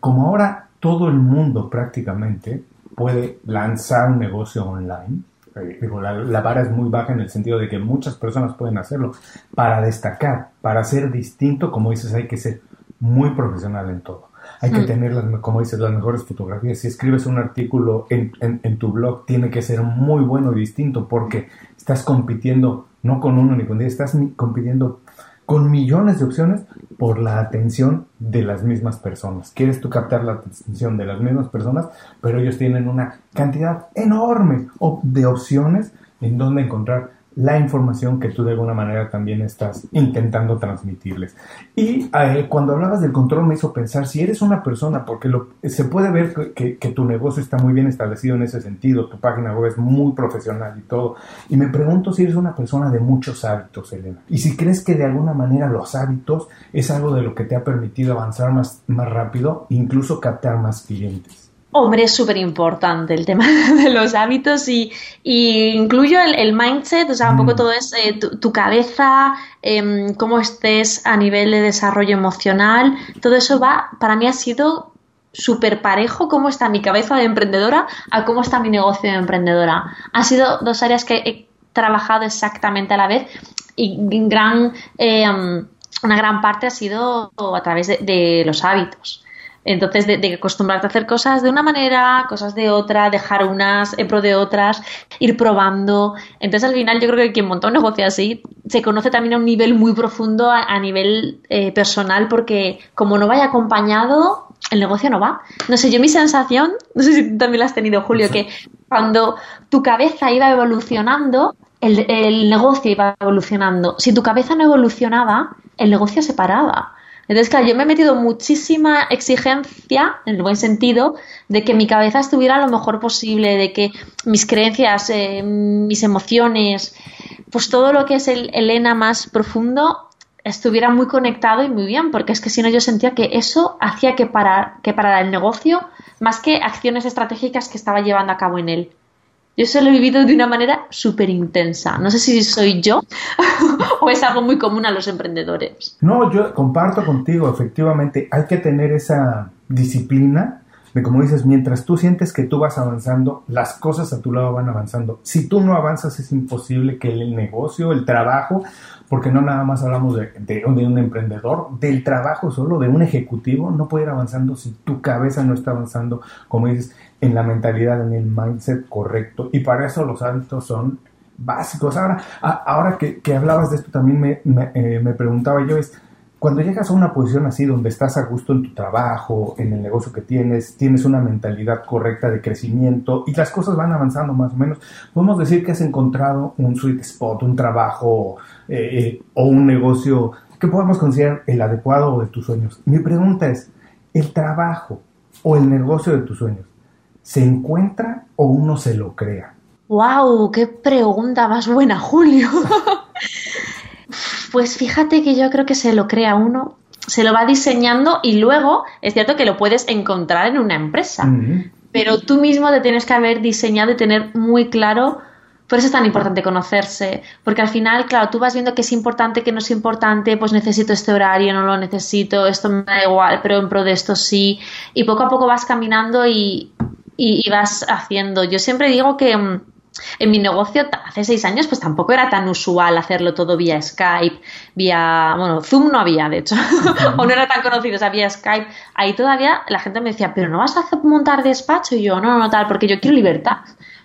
Speaker 1: como ahora todo el mundo prácticamente puede lanzar un negocio online, eh, digo, la, la, vara es muy baja en el sentido de que muchas personas pueden hacerlo. Para destacar, para ser distinto, como dices, hay que ser muy profesional en todo. Hay que mm. tener, las, como dices, las mejores fotografías. Si escribes un artículo en, en, en, tu blog, tiene que ser muy bueno y distinto porque estás compitiendo no con uno ni con diez, estás compitiendo con millones de opciones por la atención de las mismas personas. Quieres tú captar la atención de las mismas personas, pero ellos tienen una cantidad enorme de opciones en donde encontrar la información que tú de alguna manera también estás intentando transmitirles. Y eh, cuando hablabas del control me hizo pensar, si eres una persona, porque se puede ver que, que, tu negocio está muy bien establecido en ese sentido, tu página web es muy profesional y todo, y me pregunto si eres una persona de muchos hábitos, Elena, y si crees que de alguna manera los hábitos es algo de lo que te ha permitido avanzar más, más rápido, incluso captar más clientes.
Speaker 3: Hombre, es súper importante el tema de los hábitos y, y incluyo el, mindset, o sea, un poco mm. todo es eh, tu, cabeza, eh, cómo estés a nivel de desarrollo emocional, todo eso va, para mí ha sido súper parejo cómo está mi cabeza de emprendedora a cómo está mi negocio de emprendedora. Han sido dos áreas que he trabajado exactamente a la vez y gran, eh, una gran parte ha sido a través de los hábitos. Entonces, de, acostumbrarte a hacer cosas de una manera, cosas de otra, dejar unas en pro de otras, ir probando. Entonces, al final, yo creo que quien monta un negocio así se conoce también a un nivel muy profundo, a, nivel eh, personal, porque como no vaya acompañado, el negocio no va. No sé, yo mi sensación, no sé si tú también la has tenido, Julio, que cuando tu cabeza iba evolucionando, el, el negocio iba evolucionando. Si tu cabeza no evolucionaba, el negocio se paraba. Entonces, claro, yo me he metido muchísima exigencia, en el buen sentido, de que mi cabeza estuviera lo mejor posible, de que mis creencias, eh, mis emociones, pues todo lo que es el Elena más profundo estuviera muy conectado y muy bien, porque es que si no yo sentía que eso hacía que para, que para el negocio, más que acciones estratégicas que estaba llevando a cabo en él. Yo eso lo he vivido de una manera súper intensa. No sé si soy yo o es algo muy común a los emprendedores.
Speaker 1: No, yo comparto contigo, efectivamente, hay que tener esa disciplina de como dices, mientras tú sientes que tú vas avanzando, las cosas a tu lado van avanzando. Si tú no avanzas, es imposible que el negocio, el trabajo, porque no nada más hablamos de, de, un emprendedor, del trabajo solo, de un ejecutivo, no puede ir avanzando si tu cabeza no está avanzando, como dices, en la mentalidad, en el mindset correcto. Y para eso los hábitos son básicos. Ahora, ahora que, hablabas de esto, también me, eh, me, preguntaba yo, es, cuando llegas a una posición así, donde estás a gusto en tu trabajo, en el negocio que tienes, tienes una mentalidad correcta de crecimiento y las cosas van avanzando más o menos, podemos decir que has encontrado un sweet spot, un trabajo eh, eh, o un negocio que podemos considerar el adecuado de tus sueños. Mi pregunta es, ¿el trabajo o el negocio de tus sueños se encuentra o uno se lo crea?
Speaker 3: ¡Wow! ¡Qué pregunta más buena, Julio! pues fíjate que yo creo que se lo crea uno, se lo va diseñando y luego es cierto que lo puedes encontrar en una empresa, pero tú mismo te tienes que haber diseñado y tener muy claro por eso es tan importante conocerse, porque al final, claro, tú vas viendo que es importante, que no es importante, pues necesito este horario, no lo necesito, esto me da igual, pero en pro de esto sí, y poco a poco vas caminando y, y, vas haciendo. Yo siempre digo que mm, en mi negocio hace seis años pues tampoco era tan usual hacerlo todo vía Skype, vía, bueno, Zoom no había de hecho, o no era tan conocido, o sea, vía Skype. Ahí todavía la gente me decía, pero no vas a montar despacho y yo, no, no, tal, porque yo quiero libertad.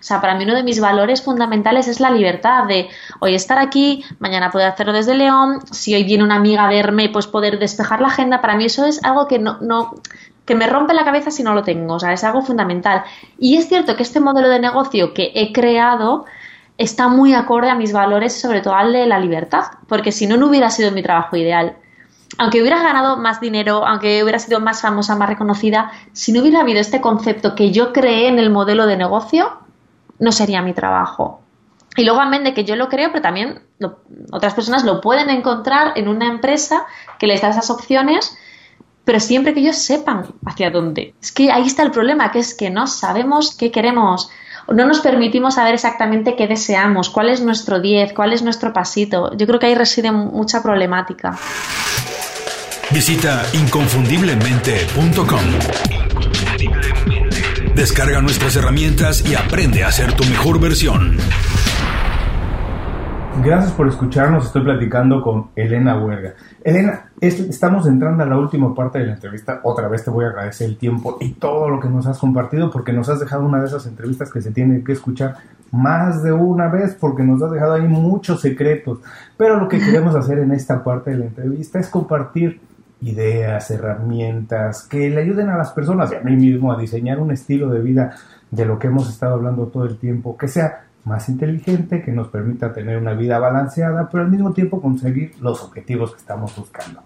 Speaker 3: O sea, para mí uno de mis valores fundamentales es la libertad de hoy estar aquí, mañana poder hacerlo desde León, si hoy viene una amiga a verme, pues poder despejar la agenda. Para mí eso es algo que no, no, que me rompe la cabeza si no lo tengo, o sea, es algo fundamental. Y es cierto que este modelo de negocio que he creado está muy acorde a mis valores, sobre todo al de la libertad, porque si no, no hubiera sido mi trabajo ideal. Aunque hubiera ganado más dinero, aunque hubiera sido más famosa, más reconocida, si no hubiera habido este concepto que yo creé en el modelo de negocio, no sería mi trabajo. Y luego, amén de que yo lo creo, pero también otras personas lo pueden encontrar en una empresa que les da esas opciones pero siempre que ellos sepan hacia dónde. Es que ahí está el problema, que es que no sabemos qué queremos, no nos permitimos saber exactamente qué deseamos, cuál es nuestro 10, cuál es nuestro pasito. Yo creo que ahí reside mucha problemática.
Speaker 2: Visita inconfundiblemente.com. Descarga nuestras herramientas y aprende a ser tu mejor versión.
Speaker 1: Gracias por escucharnos. Estoy platicando con Elena Huerga. Elena, estamos entrando a la última parte de la entrevista. Otra vez te voy a agradecer el tiempo y todo lo que nos has compartido porque nos has dejado una de esas entrevistas que se tiene que escuchar más de una vez porque nos has dejado ahí muchos secretos. Pero lo que queremos hacer en esta parte de la entrevista es compartir ideas, herramientas que le ayuden a las personas y a mí mismo a diseñar un estilo de vida de lo que hemos estado hablando todo el tiempo, que sea más inteligente, que nos permita tener una vida balanceada, pero al mismo tiempo conseguir los objetivos que estamos buscando.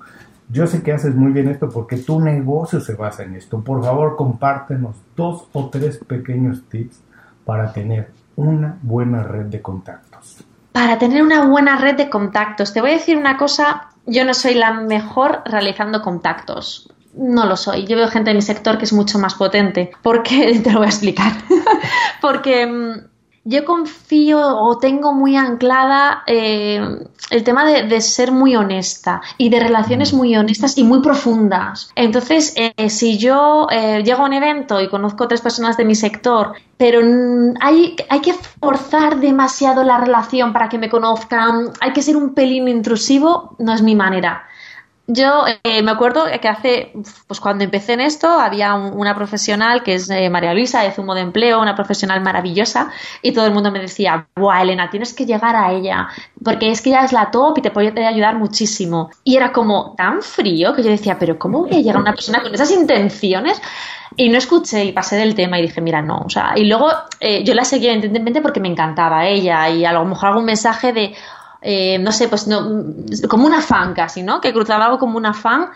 Speaker 1: Yo sé que haces muy bien esto porque tu negocio se basa en esto. Por favor, compártenos dos o tres pequeños tips para tener una buena red de contactos.
Speaker 3: Para tener una buena red de contactos, te voy a decir una cosa, yo no soy la mejor realizando contactos. No lo soy. Yo veo gente en mi sector que es mucho más potente. ¿Por qué? Te lo voy a explicar. porque mm, yo confío o tengo muy anclada eh, el tema de, ser muy honesta y de relaciones muy honestas y muy profundas. Entonces, eh, si yo eh, llego a un evento y conozco a tres personas de mi sector, pero hay, hay que forzar demasiado la relación para que me conozcan, hay que ser un pelín intrusivo, no es mi manera. Yo eh, me acuerdo que hace, pues cuando empecé en esto, había una profesional que es eh, María Luisa de Zumo de Empleo, una profesional maravillosa, y todo el mundo me decía, ¡buah, Elena, tienes que llegar a ella! Porque es que ella es la top y te puede ayudar muchísimo. Y era como tan frío que yo decía, ¿pero cómo voy a llegar a una persona con esas intenciones? Y no escuché y pasé del tema y dije, mira, no, o sea, y luego eh, yo la seguía intensamente porque me encantaba ella y a lo mejor algún mensaje de, eh, no sé, pues como una fan casi, ¿no? Que cruzaba algo como una fan.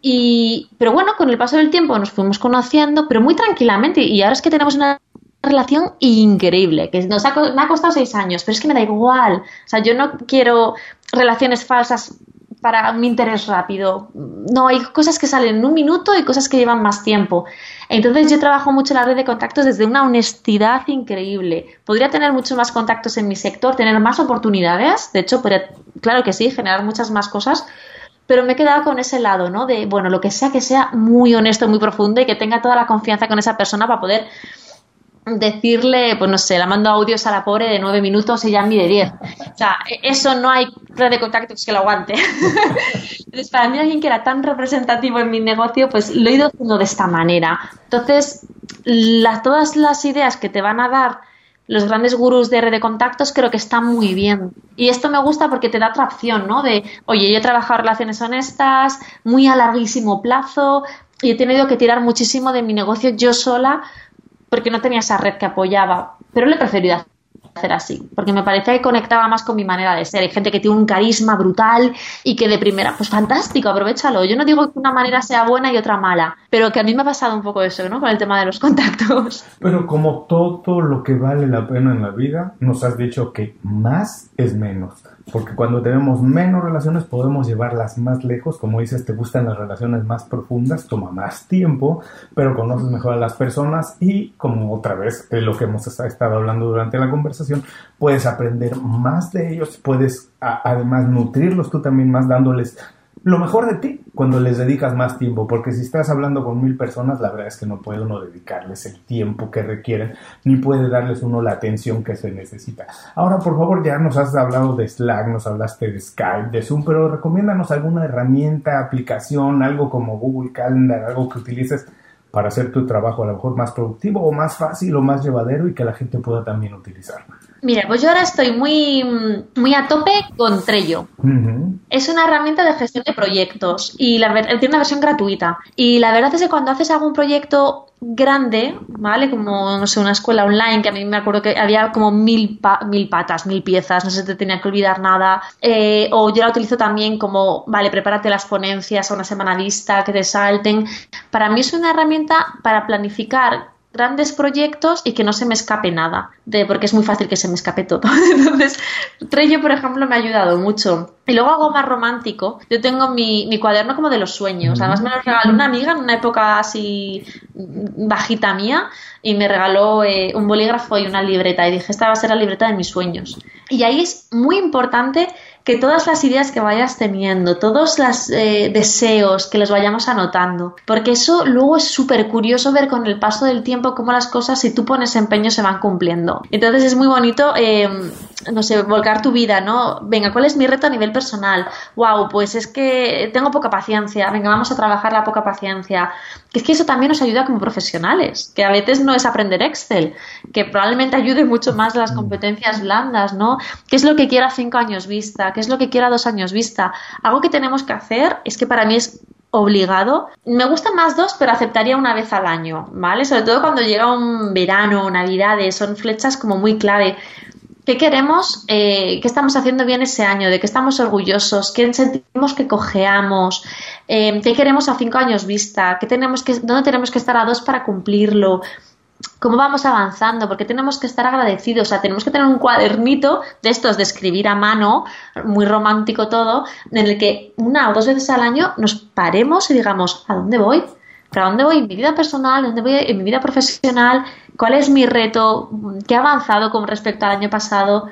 Speaker 3: Y, pero bueno, con el paso del tiempo nos fuimos conociendo, pero muy tranquilamente. Y ahora es que tenemos una relación increíble, que nos ha, me ha costado seis años, pero es que me da igual. O sea, yo no quiero relaciones falsas para mi interés rápido. No, hay cosas que salen en un minuto y cosas que llevan más tiempo. Entonces yo trabajo mucho la red de contactos desde una honestidad increíble. Podría tener muchos más contactos en mi sector, tener más oportunidades, de hecho, claro que sí, generar muchas más cosas, pero me he quedado con ese lado, ¿no? De, bueno, lo que sea que sea muy honesto, muy profundo y que tenga toda la confianza con esa persona para poder decirle, pues no sé, la mando audios a la pobre de nueve minutos y ya de diez. O sea, e-, eso no hay red de contactos que lo aguante. Entonces, para mí alguien que era tan representativo en mi negocio, pues lo he ido haciendo de esta manera. Entonces, todas las ideas que te van a dar los grandes gurús de red de contactos creo que están muy bien. Y esto me gusta porque te da otra opción, ¿no? De, oye, yo he trabajado relaciones honestas, muy a larguísimo plazo, y he tenido que tirar muchísimo de mi negocio yo sola porque no tenía esa red que apoyaba, pero le prefería hacer así, porque me parecía que conectaba más con mi manera de ser. Hay gente que tiene un carisma brutal y que de primera, pues fantástico, aprovechalo. Yo no digo que una manera sea buena y otra mala, pero que a mí me ha pasado un poco eso, ¿no? Con el tema de los contactos.
Speaker 1: Pero como todo lo que vale la pena en la vida, nos has dicho que más es menos porque cuando tenemos menos relaciones podemos llevarlas más lejos, como dices, te gustan las relaciones más profundas, toma más tiempo, pero conoces mejor a las personas y como otra vez de lo que hemos estado hablando durante la conversación, puedes aprender más de ellos, puedes además nutrirlos tú también más dándoles lo mejor de ti cuando les dedicas más tiempo, porque si estás hablando con mil personas, la verdad es que no puede uno dedicarles el tiempo que requieren, ni puede darles uno la atención que se necesita. Ahora, por favor, ya nos has hablado de Slack, nos hablaste de Skype, de Zoom, pero recomiéndanos alguna herramienta, aplicación, algo como Google Calendar, algo que utilices para hacer tu trabajo a lo mejor más productivo o más fácil o más llevadero y que la gente pueda también utilizar.
Speaker 3: Mira, pues yo ahora estoy muy, muy a tope con Trello. Es una herramienta de gestión de proyectos y la tiene una versión gratuita. Y la verdad es que cuando haces algún proyecto grande, ¿vale? Como, no sé, una escuela online, que a mí me acuerdo que había como mil, mil patas, mil piezas, no se te tenía que olvidar nada. Eh, o yo la utilizo también como, vale, prepárate las ponencias a una semana vista, que te salten. Para mí es una herramienta para planificar grandes proyectos y que no se me escape nada, de, porque es muy fácil que se me escape todo. Entonces, Trello, por ejemplo, me ha ayudado mucho. Y luego algo más romántico, yo tengo mi, mi cuaderno como de los sueños, además me lo regaló una amiga en una época así bajita mía y me regaló eh, un bolígrafo y una libreta y dije, esta va a ser la libreta de mis sueños. Y ahí es muy importante que todas las ideas que vayas teniendo, todos los eh, deseos que los vayamos anotando, porque eso luego es súper curioso ver con el paso del tiempo cómo las cosas, si tú pones empeño, se van cumpliendo. Entonces es muy bonito, em, no sé, volcar tu vida, ¿no? Venga, ¿cuál es mi reto a nivel personal? Wow, pues es que tengo poca paciencia, venga, vamos a trabajar la poca paciencia. Que es que eso también nos ayuda como profesionales, que a veces no es aprender Excel, que probablemente ayude mucho más las competencias blandas, ¿no? ¿Qué es lo que quiero a cinco años vista? Es lo que quiero a dos años vista. Algo que tenemos que hacer es que para mí es obligado. Me gustan más dos, pero aceptaría una vez al año, ¿vale? Sobre todo cuando llega un verano, navidades, son flechas como muy clave. ¿Qué queremos? Eh, ¿Qué estamos haciendo bien ese año? ¿De qué estamos orgullosos? ¿Qué sentimos que cojeamos? Eh, ¿Qué queremos a cinco años vista? ¿Qué tenemos que, ¿Dónde tenemos que estar a dos para cumplirlo? ¿Cómo vamos avanzando? Porque tenemos que estar agradecidos. O sea, tenemos que tener un cuadernito de estos de escribir a mano, muy romántico todo, en el que una o dos veces al año nos paremos y digamos, ¿a dónde voy? ¿Para dónde voy en mi vida personal? ¿Dónde voy en mi vida profesional? ¿Cuál es mi reto? ¿Qué ha avanzado con respecto al año pasado?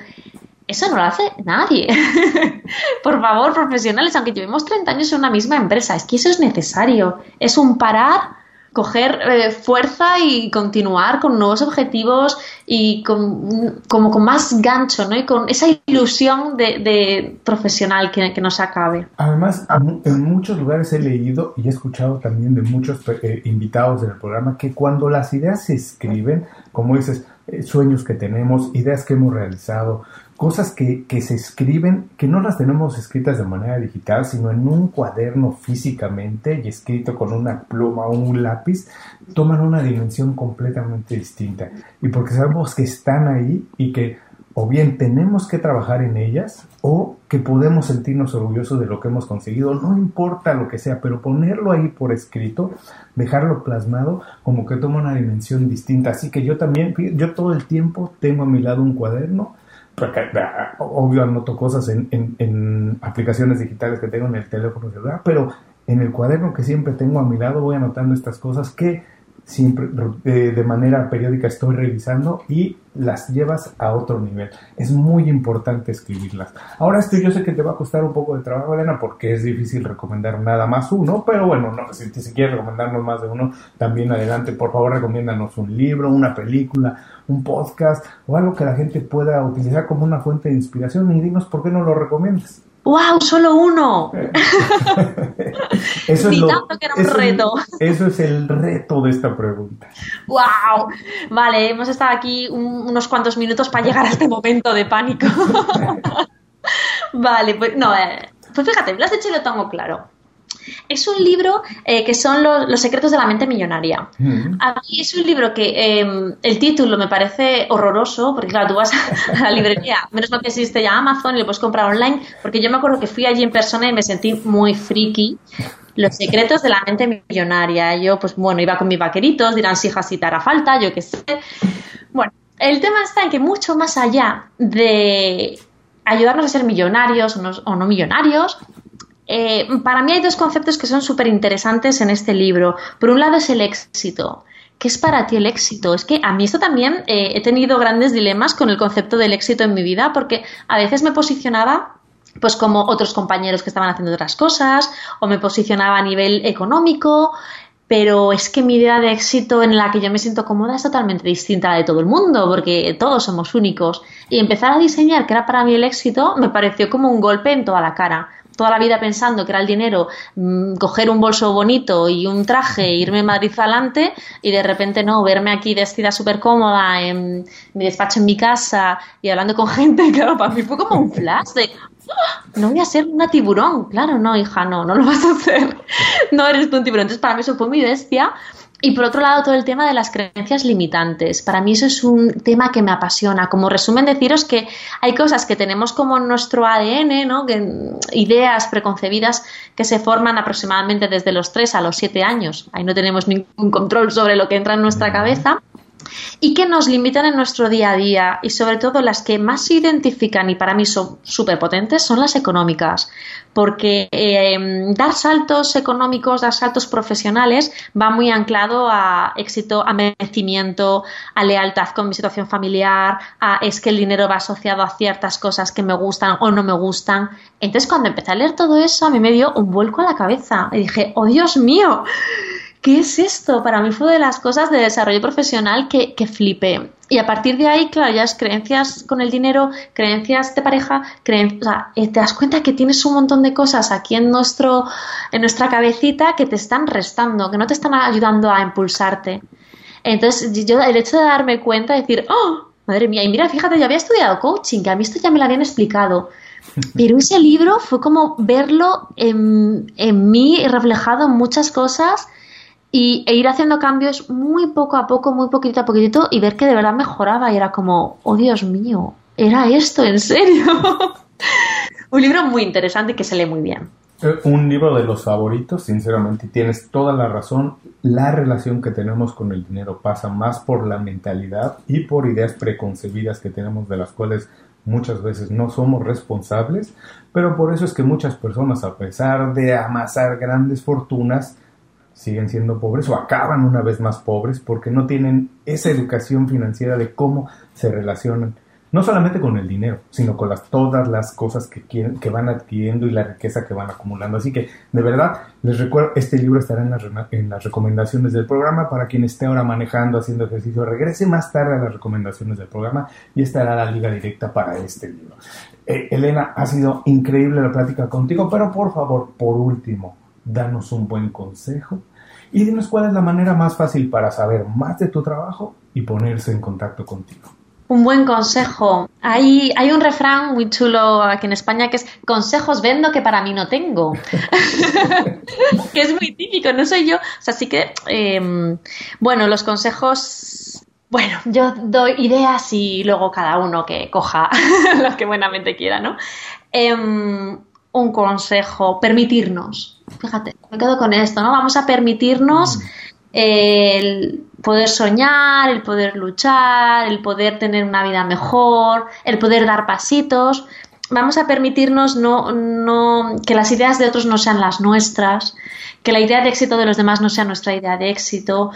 Speaker 3: Eso no lo hace nadie. Por favor, profesionales, aunque llevemos 30 años en una misma empresa, es que eso es necesario. Es un parar coger eh, fuerza y continuar con nuevos objetivos y con, como con más gancho, ¿no? Y con esa ilusión de, profesional que, que, nos acabe.
Speaker 1: Además, en muchos lugares he leído y he escuchado también de muchos eh, invitados del programa que cuando las ideas se escriben, como dices, eh, sueños que tenemos, ideas que hemos realizado, cosas que, que, se escriben, que no las tenemos escritas de manera digital, sino en un cuaderno físicamente y escrito con una pluma o un lápiz, toman una dimensión completamente distinta. Y porque sabemos que están ahí y que o bien tenemos que trabajar en ellas o que podemos sentirnos orgullosos de lo que hemos conseguido, no importa lo que sea, pero ponerlo ahí por escrito, dejarlo plasmado, como que toma una dimensión distinta. Así que yo también, yo todo el tiempo tengo a mi lado un cuaderno obvio anoto cosas en, en, aplicaciones digitales que tengo en el teléfono pero en el cuaderno que siempre tengo a mi lado voy anotando estas cosas que siempre de, manera periódica estoy revisando y las llevas a otro nivel. Es muy importante escribirlas. Ahora esto yo sé que te va a costar un poco de trabajo, Elena, porque es difícil recomendar nada más uno, pero bueno, no, si, si quieres recomendarnos más de uno, también adelante, por favor, recomiéndanos un libro, una película, un podcast o algo que la gente pueda utilizar como una fuente de inspiración y dinos por qué no lo recomiendas.
Speaker 3: ¡Wow! ¡Solo uno!
Speaker 1: eso, es lo, que era un reto. eso es el reto de esta pregunta.
Speaker 3: ¡Wow! Vale, hemos estado aquí unos cuantos minutos para llegar a este momento de pánico. vale, pues no, eh, pues fíjate, lo has dicho y lo tengo claro. Es un libro eh, que son los, secretos de la mente millonaria. Mm. A mí es un libro que em, el título me parece horroroso, porque claro, tú vas a la librería, menos mal que existe ya Amazon y lo puedes comprar online, porque yo me acuerdo que fui allí en persona y me sentí muy friki. Los secretos de la mente millonaria. Yo, pues bueno, iba con mis vaqueritos, dirán si sí, te hará falta, yo qué sé. Bueno, el tema está en que mucho más allá de ayudarnos a ser millonarios o no millonarios, eh, para mí hay dos conceptos que son súper interesantes en este libro. Por un lado es el éxito. ¿Qué es para ti el éxito? Es que a mí esto también eh, he tenido grandes dilemas con el concepto del éxito en mi vida porque a veces me posicionaba pues como otros compañeros que estaban haciendo otras cosas o me posicionaba a nivel económico pero es que mi idea de éxito en la que yo me siento cómoda es totalmente distinta a la de todo el mundo, porque todos somos únicos. Y empezar a diseñar que era para mí el éxito me pareció como un golpe en toda la cara toda la vida pensando que era el dinero mm, coger un bolso bonito y un traje, irme a Madrid adelante y de repente no, verme aquí vestida súper cómoda en mi despacho en mi casa y hablando con gente, claro, para mí fue como un flash de ¡Ah! no voy a ser una tiburón, claro, no, hija, no, no lo vas a hacer, no eres tú un tiburón. Entonces, para mí eso fue muy bestia y por otro lado, todo el tema de las creencias limitantes. Para mí eso es un tema que me apasiona. Como resumen, deciros que hay cosas que tenemos como en nuestro ADN, ¿no? ideas preconcebidas que se forman aproximadamente desde los 3 a los 7 años. Ahí no tenemos ningún control sobre lo que entra en nuestra cabeza y que nos limitan en nuestro día a día y sobre todo las que más se identifican y para mí son súper potentes son las económicas porque eh, dar saltos económicos, dar saltos profesionales va muy anclado a éxito, a merecimiento, a lealtad con mi situación familiar, a es que el dinero va asociado a ciertas cosas que me gustan o no me gustan. Entonces cuando empecé a leer todo eso a mí me dio un vuelco a la cabeza y dije, oh Dios mío, ¿qué es esto? Para mí fue de las cosas de desarrollo profesional que, que flipé. Y a partir de ahí, claro, ya es creencias con el dinero, creencias de pareja, o sea, eh, te das cuenta que tienes un montón de cosas aquí en, nuestro, en nuestra cabecita que te están restando, que no te están ayudando a impulsarte. Entonces, yo el hecho de darme cuenta, de decir, ¡oh! Madre mía, y mira, fíjate, yo había estudiado coaching, que a mí esto ya me lo habían explicado. Pero ese libro fue como verlo en, en mí reflejado en muchas cosas y, e ir haciendo cambios muy poco a poco, muy poquito a poquitito y ver que de verdad mejoraba y era como, oh Dios mío, ¿era esto en serio? un libro muy interesante que se lee muy bien.
Speaker 1: Eh, un libro de los favoritos, sinceramente, tienes toda la razón. La relación que tenemos con el dinero pasa más por la mentalidad y por ideas preconcebidas que tenemos de las cuales muchas veces no somos responsables, pero por eso es que muchas personas, a pesar de amasar grandes fortunas, siguen siendo pobres o acaban una vez más pobres porque no tienen esa educación financiera de cómo se relacionan no solamente con el dinero, sino con las, todas las cosas que, quieren, que van adquiriendo y la riqueza que van acumulando. Así que, de verdad, les recuerdo, este libro estará en las, en las recomendaciones del programa para quien esté ahora manejando, haciendo ejercicio, regrese más tarde a las recomendaciones del programa y estará la liga directa para este libro. Eh, Elena, ha sido increíble la plática contigo, pero por favor, por último, danos un buen consejo y dinos cuál es la manera más fácil para saber más de tu trabajo y ponerse en contacto contigo.
Speaker 3: Un buen consejo. Hay, hay un refrán muy chulo aquí en España que es consejos vendo que para mí no tengo. que es muy típico, no soy yo. O sea, así que, em, bueno, los consejos bueno, yo doy ideas y luego cada uno que coja lo que buenamente quiera, ¿no? Em, un consejo, permitirnos. Fíjate, me quedo con esto, ¿no? Vamos a permitirnos el poder soñar, el poder luchar, el poder tener una vida mejor, el poder dar pasitos. Vamos a permitirnos no, no, que las ideas de otros no sean las nuestras, que la idea de éxito de los demás no sea nuestra idea de éxito.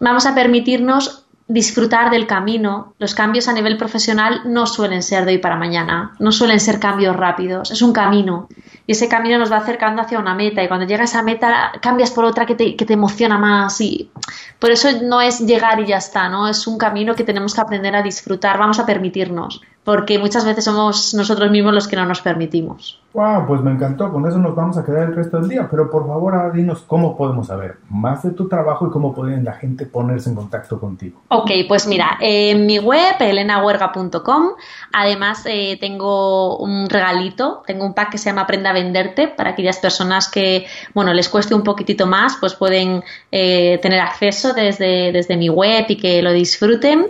Speaker 3: Vamos a permitirnos disfrutar del camino. Los cambios a nivel profesional no suelen ser de hoy para mañana, no suelen ser cambios rápidos, es un camino. Y ese camino nos va acercando hacia una meta y cuando llega esa meta cambias por otra que te, que te emociona más y por eso no es llegar y ya está, ¿no? Es un camino que tenemos que aprender a disfrutar, vamos a permitirnos porque muchas veces somos nosotros mismos los que no nos permitimos.
Speaker 1: Wow, pues me encantó, con eso nos vamos a quedar el resto del día, pero por favor ahora dinos cómo podemos saber más de tu trabajo y cómo pueden la gente ponerse en contacto contigo.
Speaker 3: Ok, pues mira, en mi web, elenahuerga.com, además eh, tengo un regalito, tengo un pack que se llama Aprenda a Venderte, para aquellas personas que, bueno, les cueste un poquitito más, pues pueden eh, tener acceso desde, desde mi web y que lo disfruten.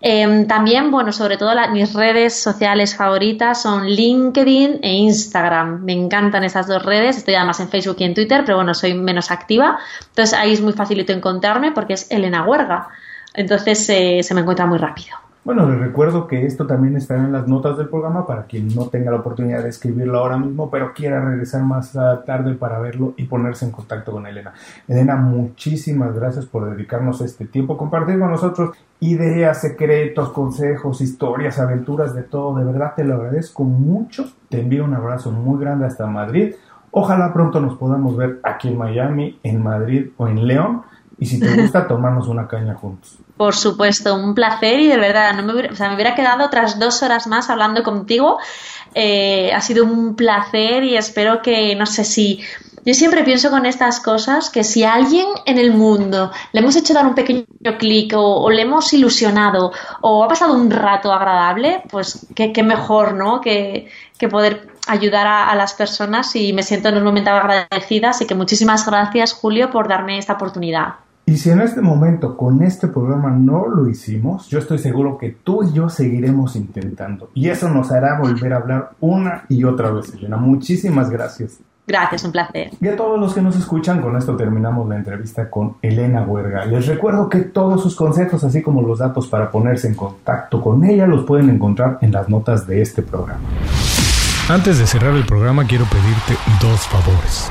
Speaker 3: Em, también, bueno, sobre todo mis redes sociales favoritas son LinkedIn e Instagram. Me encantan esas dos redes. Estoy además en Facebook y en Twitter, pero bueno, soy menos activa. Entonces ahí es muy facilito encontrarme porque es Elena Huerga. Entonces eh, se me encuentra muy rápido.
Speaker 1: Bueno, les recuerdo que esto también estará en las notas del programa para quien no tenga la oportunidad de escribirlo ahora mismo, pero quiera regresar más tarde para verlo y ponerse en contacto con Elena. Elena, muchísimas gracias por dedicarnos este tiempo, compartir con nosotros ideas, secretos, consejos, historias, aventuras, de todo. De verdad te lo agradezco mucho. Te envío un abrazo muy grande hasta Madrid. Ojalá pronto nos podamos ver aquí en Miami, en Madrid o en León. Y si te gusta, tomarnos una caña juntos.
Speaker 3: Por supuesto, un placer y de verdad, no me hubiera, o sea, me hubiera quedado otras dos horas más hablando contigo. Eh, ha sido un placer y espero que, no sé si yo siempre pienso con estas cosas que si a alguien en el mundo le hemos hecho dar un pequeño clic o, le hemos ilusionado o ha pasado un rato agradable, pues qué, mejor, ¿no? Que, poder ayudar a, a, las personas y me siento enormemente agradecida. Así que muchísimas gracias, Julio, por darme esta oportunidad.
Speaker 1: Y si en este momento con este programa no lo hicimos, yo estoy seguro que tú y yo seguiremos intentando. Y eso nos hará volver a hablar una y otra vez, Elena. Muchísimas gracias.
Speaker 3: Gracias, un placer.
Speaker 1: Y a todos los que nos escuchan, con esto terminamos la entrevista con Elena Huerga. Les recuerdo que todos sus consejos, así como los datos para ponerse en contacto con ella, los pueden encontrar en las notas de este programa.
Speaker 2: Antes de cerrar el programa, quiero pedirte dos favores.